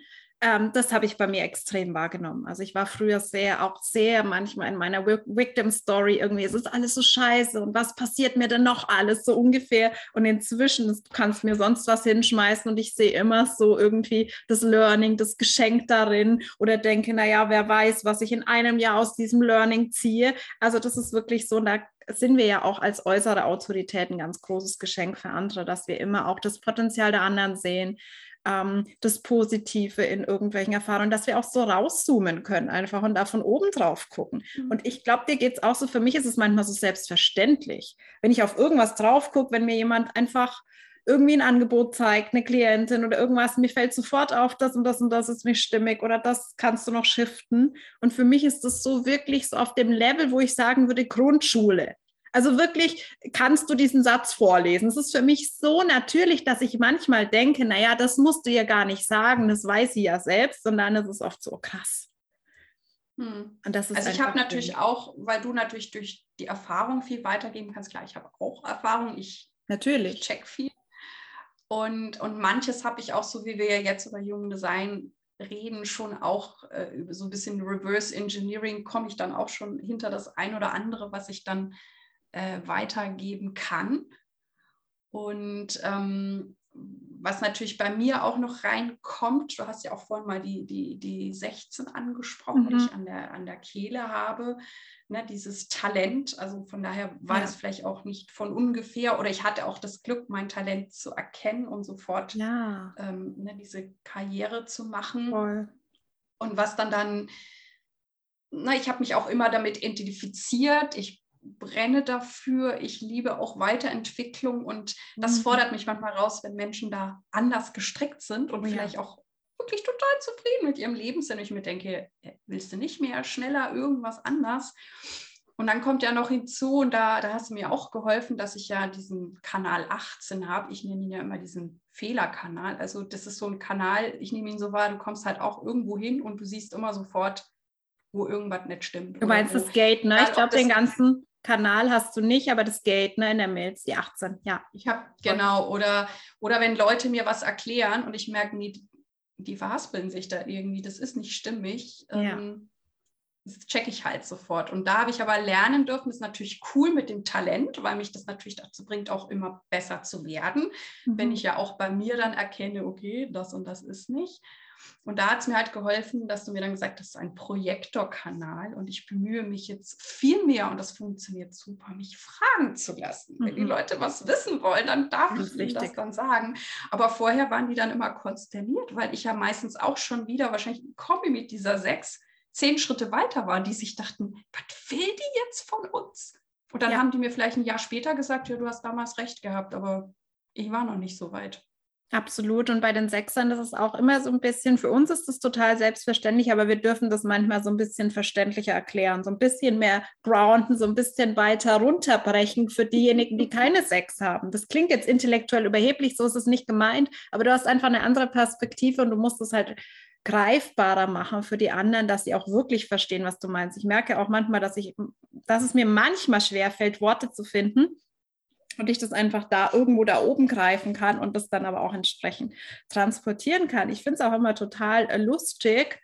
Ähm, das habe ich bei mir extrem wahrgenommen. Also ich war früher sehr, auch sehr manchmal in meiner Victim Story irgendwie, es ist alles so scheiße und was passiert mir denn noch alles so ungefähr? Und inzwischen, du kannst mir sonst was hinschmeißen und ich sehe immer so irgendwie das Learning, das Geschenk darin oder denke, naja, wer weiß, was ich in einem Jahr aus diesem Learning ziehe. Also das ist wirklich so, da sind wir ja auch als äußere Autorität ein ganz großes Geschenk für andere, dass wir immer auch das Potenzial der anderen sehen, ähm, das Positive in irgendwelchen Erfahrungen, dass wir auch so rauszoomen können einfach und da von oben drauf gucken. Mhm. Und ich glaube, dir geht es auch so, für mich ist es manchmal so selbstverständlich, wenn ich auf irgendwas drauf gucke, wenn mir jemand einfach irgendwie ein Angebot zeigt, eine Klientin oder irgendwas, mir fällt sofort auf, das und das und das ist nicht stimmig oder das kannst du noch shiften. Und für mich ist das so wirklich so auf dem Level, wo ich sagen würde, Grundschule. Also wirklich kannst du diesen Satz vorlesen. Es ist für mich so natürlich, dass ich manchmal denke, naja, das musst du ihr gar nicht sagen, das weiß sie ja selbst, und dann ist es oft so krass. Hm. also ich habe natürlich auch, weil du natürlich durch die Erfahrung viel weitergeben kannst, klar, ich habe auch Erfahrung, ich, natürlich. Ich check viel. Und, und manches habe ich auch, so wie wir ja jetzt über Human Design reden, schon auch äh, über so ein bisschen Reverse Engineering, komme ich dann auch schon hinter das ein oder andere, was ich dann äh, weitergeben kann. Und ähm, was natürlich bei mir auch noch reinkommt, du hast ja auch vorhin mal die, die, die 16 angesprochen, mhm. die ich an der, an der Kehle habe, ne, dieses Talent. Also von daher war ja. das vielleicht auch nicht von ungefähr oder ich hatte auch das Glück, mein Talent zu erkennen und sofort ja. ähm, ne, diese Karriere zu machen. Voll. Und was dann dann, na, ich habe mich auch immer damit identifiziert. Ich brenne dafür. Ich liebe auch Weiterentwicklung und das mhm. fordert mich manchmal raus, wenn Menschen da anders gestrickt sind und oh, vielleicht ja. auch wirklich total zufrieden mit ihrem Leben sind. Und ich mir denke, willst du nicht mehr, schneller, irgendwas anders? Und dann kommt ja noch hinzu, und da, da hast du mir auch geholfen, dass ich ja diesen Kanal 18 habe. Ich nenne ihn ja immer diesen Fehlerkanal. Also das ist so ein Kanal, ich nehme ihn so wahr, du kommst halt auch irgendwo hin und du siehst immer sofort, wo irgendwas nicht stimmt. Du meinst das Gate, ne? Ich glaube, den ganzen Kanal hast du nicht, aber das Gate ne, in der Mails, die 18, ja. Ich habe, genau, oder, oder wenn Leute mir was erklären und ich merke, nee, die verhaspeln sich da irgendwie, das ist nicht stimmig. Ja. Ähm, das checke ich halt sofort. Und da habe ich aber lernen dürfen, ist natürlich cool mit dem Talent, weil mich das natürlich dazu bringt, auch immer besser zu werden. Mhm. Wenn ich ja auch bei mir dann erkenne, okay, das und das ist nicht. Und da hat es mir halt geholfen, dass du mir dann gesagt hast, das ist ein Projektorkanal und ich bemühe mich jetzt viel mehr und das funktioniert super, mich fragen zu lassen. Mhm. Wenn die mhm. Leute was wissen wollen, dann darf ich ihnen das dann sagen. Aber vorher waren die dann immer konsterniert, weil ich ja meistens auch schon wieder wahrscheinlich ein Kombi mit dieser sechs, zehn Schritte weiter war, die sich dachten, was will die jetzt von uns? Und dann ja. haben die mir vielleicht ein Jahr später gesagt, ja, du hast damals recht gehabt, aber ich war noch nicht so weit. Absolut. Und bei den Sechsern das ist auch immer so ein bisschen, für uns ist das total selbstverständlich, aber wir dürfen das manchmal so ein bisschen verständlicher erklären, so ein bisschen mehr grounden, so ein bisschen weiter runterbrechen für diejenigen, die keine Sechs haben. Das klingt jetzt intellektuell überheblich, so ist es nicht gemeint, aber du hast einfach eine andere Perspektive und du musst es halt greifbarer machen für die anderen, dass sie auch wirklich verstehen, was du meinst. Ich merke auch manchmal, dass ich, dass es mir manchmal schwerfällt, Worte zu finden und ich das einfach da irgendwo da oben greifen kann und das dann aber auch entsprechend transportieren kann. Ich finde es auch immer total äh, lustig,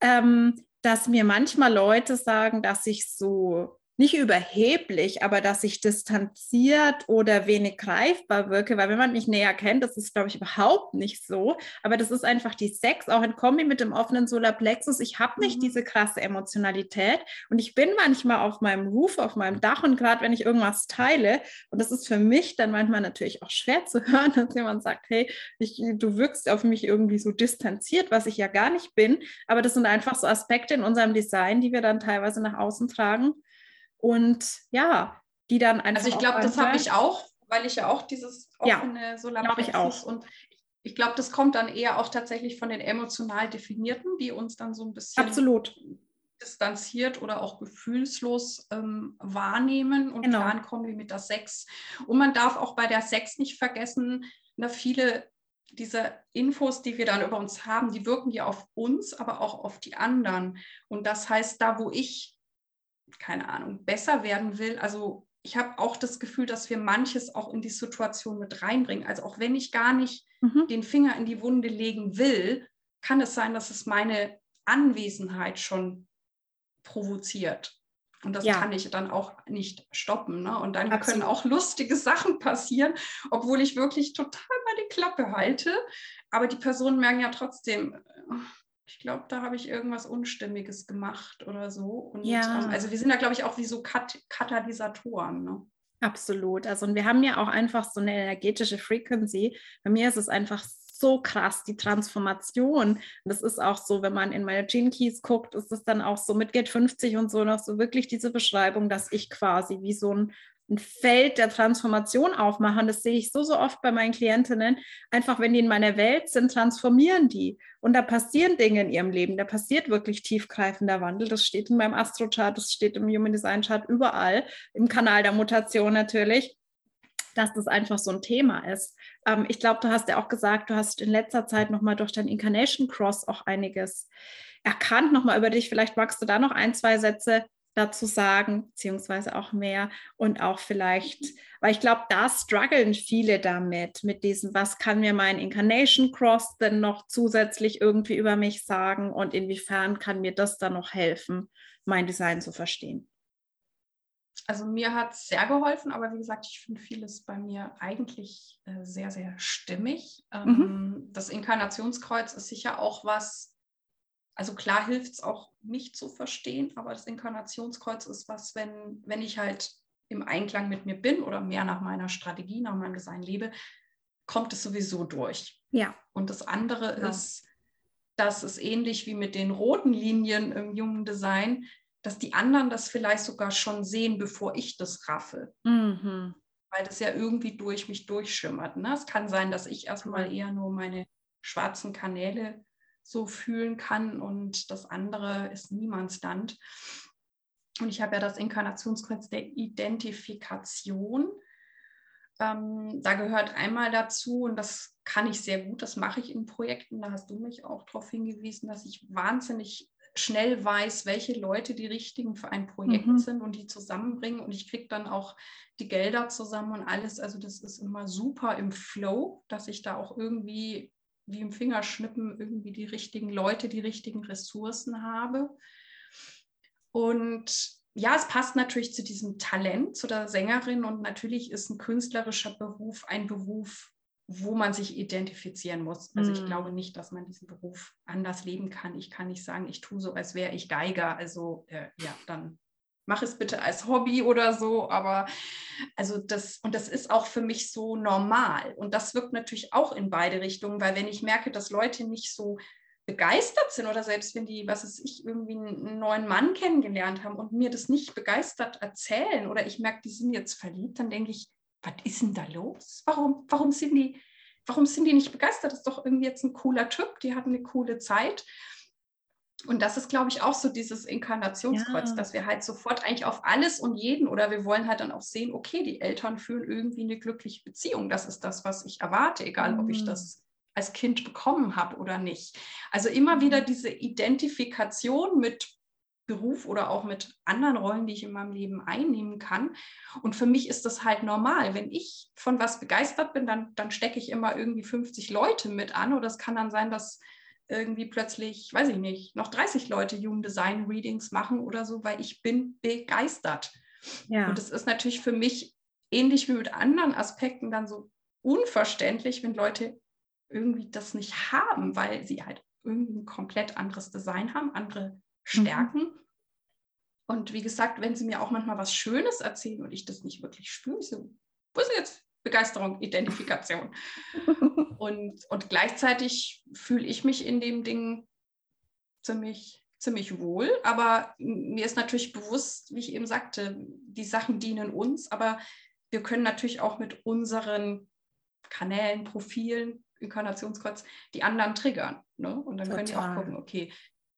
ähm, dass mir manchmal Leute sagen, dass ich so nicht überheblich, aber dass ich distanziert oder wenig greifbar wirke, weil wenn man mich näher kennt, das ist, glaube ich, überhaupt nicht so. Aber das ist einfach die Sex, auch in Kombi mit dem offenen Solarplexus. Ich habe nicht mhm. diese krasse Emotionalität und ich bin manchmal auf meinem Roof, auf meinem Dach und gerade wenn ich irgendwas teile, und das ist für mich dann manchmal natürlich auch schwer zu hören, dass jemand sagt, hey, ich, du wirkst auf mich irgendwie so distanziert, was ich ja gar nicht bin. Aber das sind einfach so Aspekte in unserem Design, die wir dann teilweise nach außen tragen und ja, die dann einfach. Also ich glaube, das habe ich auch, weil ich ja auch dieses offene ja, Solarplexus ich auch. und ich glaube, das kommt dann eher auch tatsächlich von den emotional Definierten, die uns dann so ein bisschen Absolut. distanziert oder auch gefühlslos ähm, wahrnehmen und genau. dann kommen wir mit der Sex. Und man darf auch bei der Sex nicht vergessen, na, viele dieser Infos, die wir dann über uns haben, die wirken ja auf uns, aber auch auf die anderen. Und das heißt, da wo ich keine Ahnung, besser werden will. Also ich habe auch das Gefühl, dass wir manches auch in die Situation mit reinbringen. Also auch wenn ich gar nicht mhm. den Finger in die Wunde legen will, kann es sein, dass es meine Anwesenheit schon provoziert. Und das ja. kann ich dann auch nicht stoppen. Ne? Und dann Absolut. können auch lustige Sachen passieren, obwohl ich wirklich total mal die Klappe halte. Aber die Personen merken ja trotzdem, ich glaube, da habe ich irgendwas Unstimmiges gemacht oder so. Und, ja. Ähm, also wir sind da, glaube ich, auch wie so Kat Katalysatoren. Ne? Absolut. Also und wir haben ja auch einfach so eine energetische Frequency. Bei mir ist es einfach so krass, die Transformation. Und das ist auch so, wenn man in meine Gene Keys guckt, ist es dann auch so mit Gate 50 und so noch so wirklich diese Beschreibung, dass ich quasi wie so ein ein Feld der Transformation aufmachen. Das sehe ich so, so oft bei meinen Klientinnen. Einfach, wenn die in meiner Welt sind, transformieren die. Und da passieren Dinge in ihrem Leben. Da passiert wirklich tiefgreifender Wandel. Das steht in meinem Astrochart, das steht im Human Design Chart überall, im Kanal der Mutation natürlich dass das einfach so ein Thema ist. Ähm, ich glaube, du hast ja auch gesagt, du hast in letzter Zeit nochmal durch dein Incarnation Cross auch einiges erkannt, nochmal über dich. Vielleicht magst du da noch ein, zwei Sätze dazu sagen, beziehungsweise auch mehr und auch vielleicht, weil ich glaube, da strugglen viele damit, mit diesem, was kann mir mein Incarnation Cross denn noch zusätzlich irgendwie über mich sagen und inwiefern kann mir das dann noch helfen, mein Design zu verstehen. Also mir hat es sehr geholfen, aber wie gesagt, ich finde vieles bei mir eigentlich äh, sehr, sehr stimmig. Mhm. Ähm, das Inkarnationskreuz ist sicher auch was, also klar hilft es auch, mich zu verstehen, aber das Inkarnationskreuz ist was, wenn, wenn ich halt im Einklang mit mir bin oder mehr nach meiner Strategie, nach meinem Design lebe, kommt es sowieso durch. Ja. Und das andere genau. ist, dass es ähnlich wie mit den roten Linien im jungen Design, dass die anderen das vielleicht sogar schon sehen, bevor ich das raffe. Mhm. Weil das ja irgendwie durch mich durchschimmert. Ne? Es kann sein, dass ich erstmal eher nur meine schwarzen Kanäle so fühlen kann und das andere ist Niemandsland. Und ich habe ja das Inkarnationskreuz der Identifikation. Ähm, da gehört einmal dazu, und das kann ich sehr gut, das mache ich in Projekten, da hast du mich auch darauf hingewiesen, dass ich wahnsinnig schnell weiß, welche Leute die richtigen für ein Projekt mhm. sind und die zusammenbringen. Und ich kriege dann auch die Gelder zusammen und alles. Also das ist immer super im Flow, dass ich da auch irgendwie wie im Fingerschnippen irgendwie die richtigen Leute, die richtigen Ressourcen habe. Und ja, es passt natürlich zu diesem Talent, zu der Sängerin und natürlich ist ein künstlerischer Beruf ein Beruf, wo man sich identifizieren muss. Also ich hm. glaube nicht, dass man diesen Beruf anders leben kann. Ich kann nicht sagen, ich tue so, als wäre ich Geiger. Also äh, ja, dann mach es bitte als Hobby oder so. Aber also das, und das ist auch für mich so normal. Und das wirkt natürlich auch in beide Richtungen, weil wenn ich merke, dass Leute nicht so begeistert sind oder selbst wenn die, was ist ich, irgendwie einen neuen Mann kennengelernt haben und mir das nicht begeistert erzählen oder ich merke, die sind jetzt verliebt, dann denke ich, was ist denn da los? Warum, warum, sind die, warum sind die nicht begeistert? Das ist doch irgendwie jetzt ein cooler Typ, die hatten eine coole Zeit. Und das ist, glaube ich, auch so dieses Inkarnationskreuz, ja. dass wir halt sofort eigentlich auf alles und jeden oder wir wollen halt dann auch sehen, okay, die Eltern führen irgendwie eine glückliche Beziehung. Das ist das, was ich erwarte, egal mhm. ob ich mhm. das als Kind bekommen habe oder nicht. Also immer wieder diese Identifikation mit Beruf oder auch mit anderen Rollen, die ich in meinem Leben einnehmen kann. Und für mich ist das halt normal. Wenn ich von was begeistert bin, dann, dann stecke ich immer irgendwie 50 Leute mit an. Oder es kann dann sein, dass irgendwie plötzlich, weiß ich nicht, noch 30 Leute Human Design Readings machen oder so, weil ich bin begeistert. Ja. Und es ist natürlich für mich ähnlich wie mit anderen Aspekten dann so unverständlich, wenn Leute irgendwie das nicht haben, weil sie halt irgendwie ein komplett anderes Design haben, andere Stärken. Mhm. Und wie gesagt, wenn sie mir auch manchmal was Schönes erzählen und ich das nicht wirklich spüre, so, wo ist jetzt Begeisterung, Identifikation? und, und gleichzeitig fühle ich mich in dem Ding ziemlich, ziemlich wohl. Aber mir ist natürlich bewusst, wie ich eben sagte, die Sachen dienen uns, aber wir können natürlich auch mit unseren Kanälen, Profilen Inkarnationskreuz die anderen triggern. Ne? Und dann Total. können die auch gucken, okay,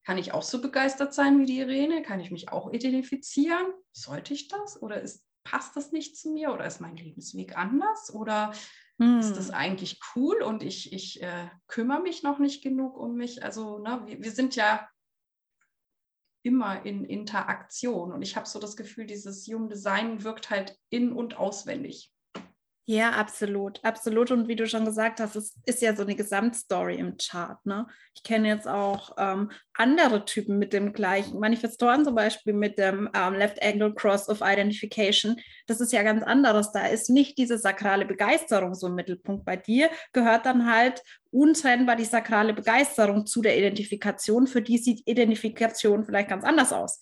kann ich auch so begeistert sein wie die Irene? Kann ich mich auch identifizieren? Sollte ich das? Oder ist, passt das nicht zu mir? Oder ist mein Lebensweg anders? Oder hm. ist das hm. eigentlich cool und ich, ich äh, kümmere mich noch nicht genug um mich? Also ne, wir, wir sind ja immer in Interaktion und ich habe so das Gefühl, dieses Human Design wirkt halt in- und auswendig. Ja, absolut, absolut. Und wie du schon gesagt hast, es ist ja so eine Gesamtstory im Chart. Ne? Ich kenne jetzt auch ähm, andere Typen mit dem gleichen Manifestoren, zum Beispiel mit dem ähm, Left Angle Cross of Identification. Das ist ja ganz anderes. Da ist nicht diese sakrale Begeisterung so im Mittelpunkt. Bei dir gehört dann halt untrennbar die sakrale Begeisterung zu der Identifikation. Für die sieht Identifikation vielleicht ganz anders aus.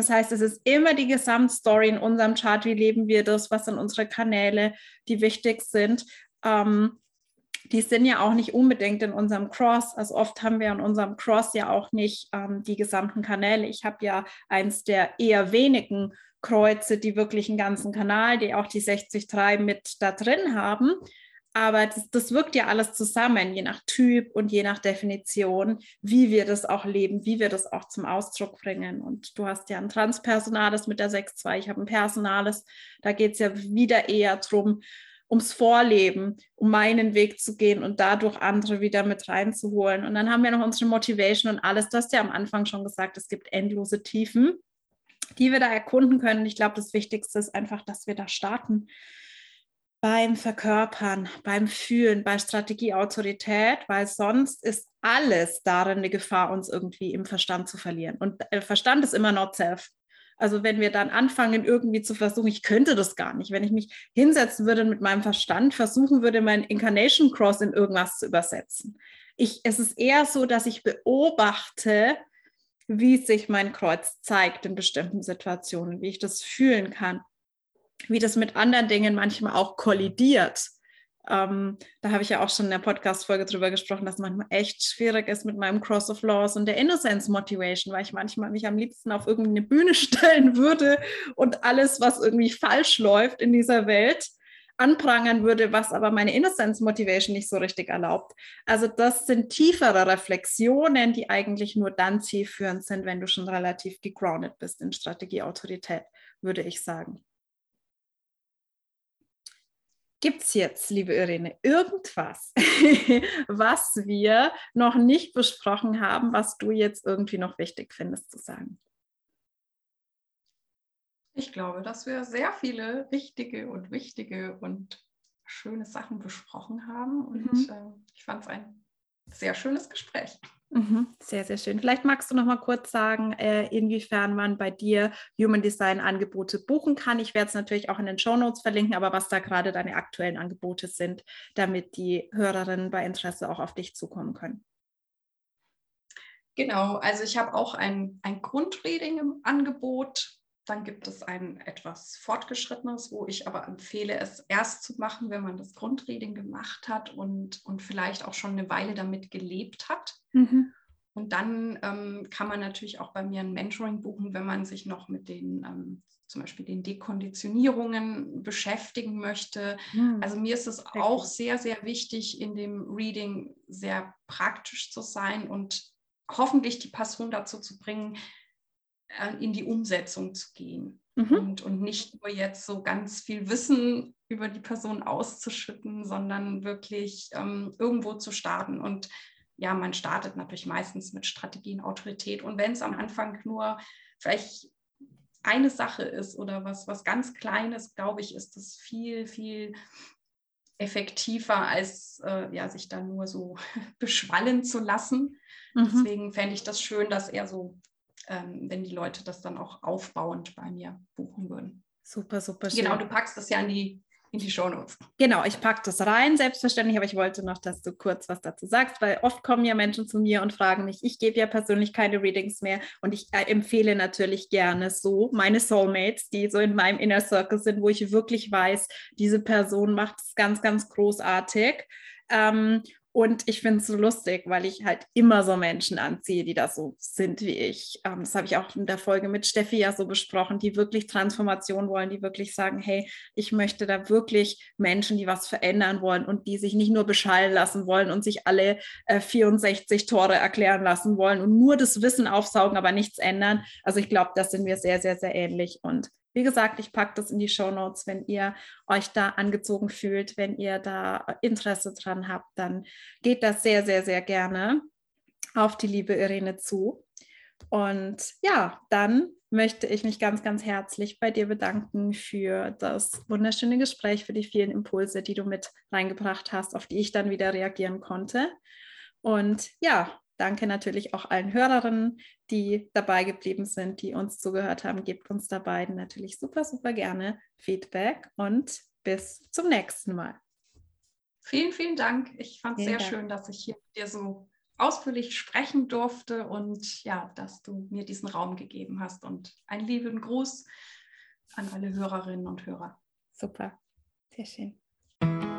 Das heißt, es ist immer die Gesamtstory in unserem Chart. Wie leben wir das? Was sind unsere Kanäle, die wichtig sind? Ähm, die sind ja auch nicht unbedingt in unserem Cross. Also oft haben wir in unserem Cross ja auch nicht ähm, die gesamten Kanäle. Ich habe ja eins der eher wenigen Kreuze, die wirklich einen ganzen Kanal, die auch die 63 mit da drin haben. Aber das, das, wirkt ja alles zusammen, je nach Typ und je nach Definition, wie wir das auch leben, wie wir das auch zum Ausdruck bringen. Und du hast ja ein Transpersonales mit der 6.2, ich habe ein Personales. Da geht es ja wieder eher darum, ums Vorleben, um meinen Weg zu gehen und dadurch andere wieder mit reinzuholen. Und dann haben wir noch unsere Motivation und alles. Du hast ja am Anfang schon gesagt, es gibt endlose Tiefen, die wir da erkunden können. Ich glaube, das Wichtigste ist einfach, dass wir da starten beim Verkörpern, beim Fühlen, bei Strategieautorität, weil sonst ist alles darin eine Gefahr, uns irgendwie im Verstand zu verlieren. Und äh, Verstand ist immer not self. Also wenn wir dann anfangen, irgendwie zu versuchen, ich könnte das gar nicht, wenn ich mich hinsetzen würde mit meinem Verstand, versuchen würde, mein Incarnation Cross in irgendwas zu übersetzen. Ich, es ist eher so, dass ich beobachte, wie sich mein Kreuz zeigt in bestimmten Situationen, wie ich das fühlen kann wie das mit anderen Dingen manchmal auch kollidiert. Ähm, da habe ich ja auch schon in der Podcast-Folge drüber gesprochen, dass manchmal echt schwierig ist mit meinem Cross of Laws und der Innocence Motivation, weil ich manchmal mich am liebsten auf irgendeine Bühne stellen würde und alles, was irgendwie falsch läuft in dieser Welt, anprangern würde, was aber meine Innocence Motivation nicht so richtig erlaubt. Also das sind tiefere Reflexionen, die eigentlich nur dann zielführend sind, wenn du schon relativ gegroundet bist in Strategieautorität, würde ich sagen. Gibt es jetzt, liebe Irene, irgendwas, was wir noch nicht besprochen haben, was du jetzt irgendwie noch wichtig findest zu sagen? Ich glaube, dass wir sehr viele richtige und wichtige und schöne Sachen besprochen haben. Und mhm. äh, ich fand es ein sehr schönes Gespräch. Mhm, sehr, sehr schön. Vielleicht magst du noch mal kurz sagen, äh, inwiefern man bei dir Human Design Angebote buchen kann. Ich werde es natürlich auch in den Show Notes verlinken, aber was da gerade deine aktuellen Angebote sind, damit die Hörerinnen bei Interesse auch auf dich zukommen können. Genau, also ich habe auch ein, ein Grundreading im Angebot. Dann gibt es ein etwas fortgeschrittenes, wo ich aber empfehle, es erst zu machen, wenn man das Grundreading gemacht hat und, und vielleicht auch schon eine Weile damit gelebt hat. Mhm. Und dann ähm, kann man natürlich auch bei mir ein Mentoring buchen, wenn man sich noch mit den ähm, zum Beispiel den Dekonditionierungen beschäftigen möchte. Mhm. Also mir ist es auch sehr, sehr wichtig, in dem Reading sehr praktisch zu sein und hoffentlich die Person dazu zu bringen, in die Umsetzung zu gehen. Mhm. Und, und nicht nur jetzt so ganz viel Wissen über die Person auszuschütten, sondern wirklich ähm, irgendwo zu starten. Und ja, man startet natürlich meistens mit Strategien, Autorität. Und wenn es am Anfang nur vielleicht eine Sache ist oder was, was ganz Kleines, glaube ich, ist das viel, viel effektiver, als äh, ja, sich dann nur so beschwallen zu lassen. Mhm. Deswegen fände ich das schön, dass er so, ähm, wenn die Leute das dann auch aufbauend bei mir buchen würden. Super, super schön. Genau, du packst das ja in die in die Shownotes. Genau, ich packe das rein, selbstverständlich, aber ich wollte noch, dass du kurz was dazu sagst, weil oft kommen ja Menschen zu mir und fragen mich, ich gebe ja persönlich keine Readings mehr und ich äh, empfehle natürlich gerne so meine Soulmates, die so in meinem Inner Circle sind, wo ich wirklich weiß, diese Person macht es ganz, ganz großartig. Ähm, und ich finde es so lustig, weil ich halt immer so Menschen anziehe, die da so sind wie ich. Ähm, das habe ich auch in der Folge mit Steffi ja so besprochen, die wirklich Transformation wollen, die wirklich sagen, hey, ich möchte da wirklich Menschen, die was verändern wollen und die sich nicht nur beschallen lassen wollen und sich alle äh, 64 Tore erklären lassen wollen und nur das Wissen aufsaugen, aber nichts ändern. Also ich glaube, das sind wir sehr, sehr, sehr ähnlich. Und wie gesagt, ich packe das in die Show Notes, wenn ihr euch da angezogen fühlt, wenn ihr da Interesse dran habt, dann geht das sehr, sehr, sehr gerne auf die liebe Irene zu. Und ja, dann möchte ich mich ganz, ganz herzlich bei dir bedanken für das wunderschöne Gespräch, für die vielen Impulse, die du mit reingebracht hast, auf die ich dann wieder reagieren konnte. Und ja, Danke natürlich auch allen Hörerinnen, die dabei geblieben sind, die uns zugehört haben. Gebt uns da beiden natürlich super, super gerne Feedback und bis zum nächsten Mal. Vielen, vielen Dank. Ich fand es sehr Dank. schön, dass ich hier mit dir so ausführlich sprechen durfte und ja, dass du mir diesen Raum gegeben hast. Und einen lieben Gruß an alle Hörerinnen und Hörer. Super, sehr schön.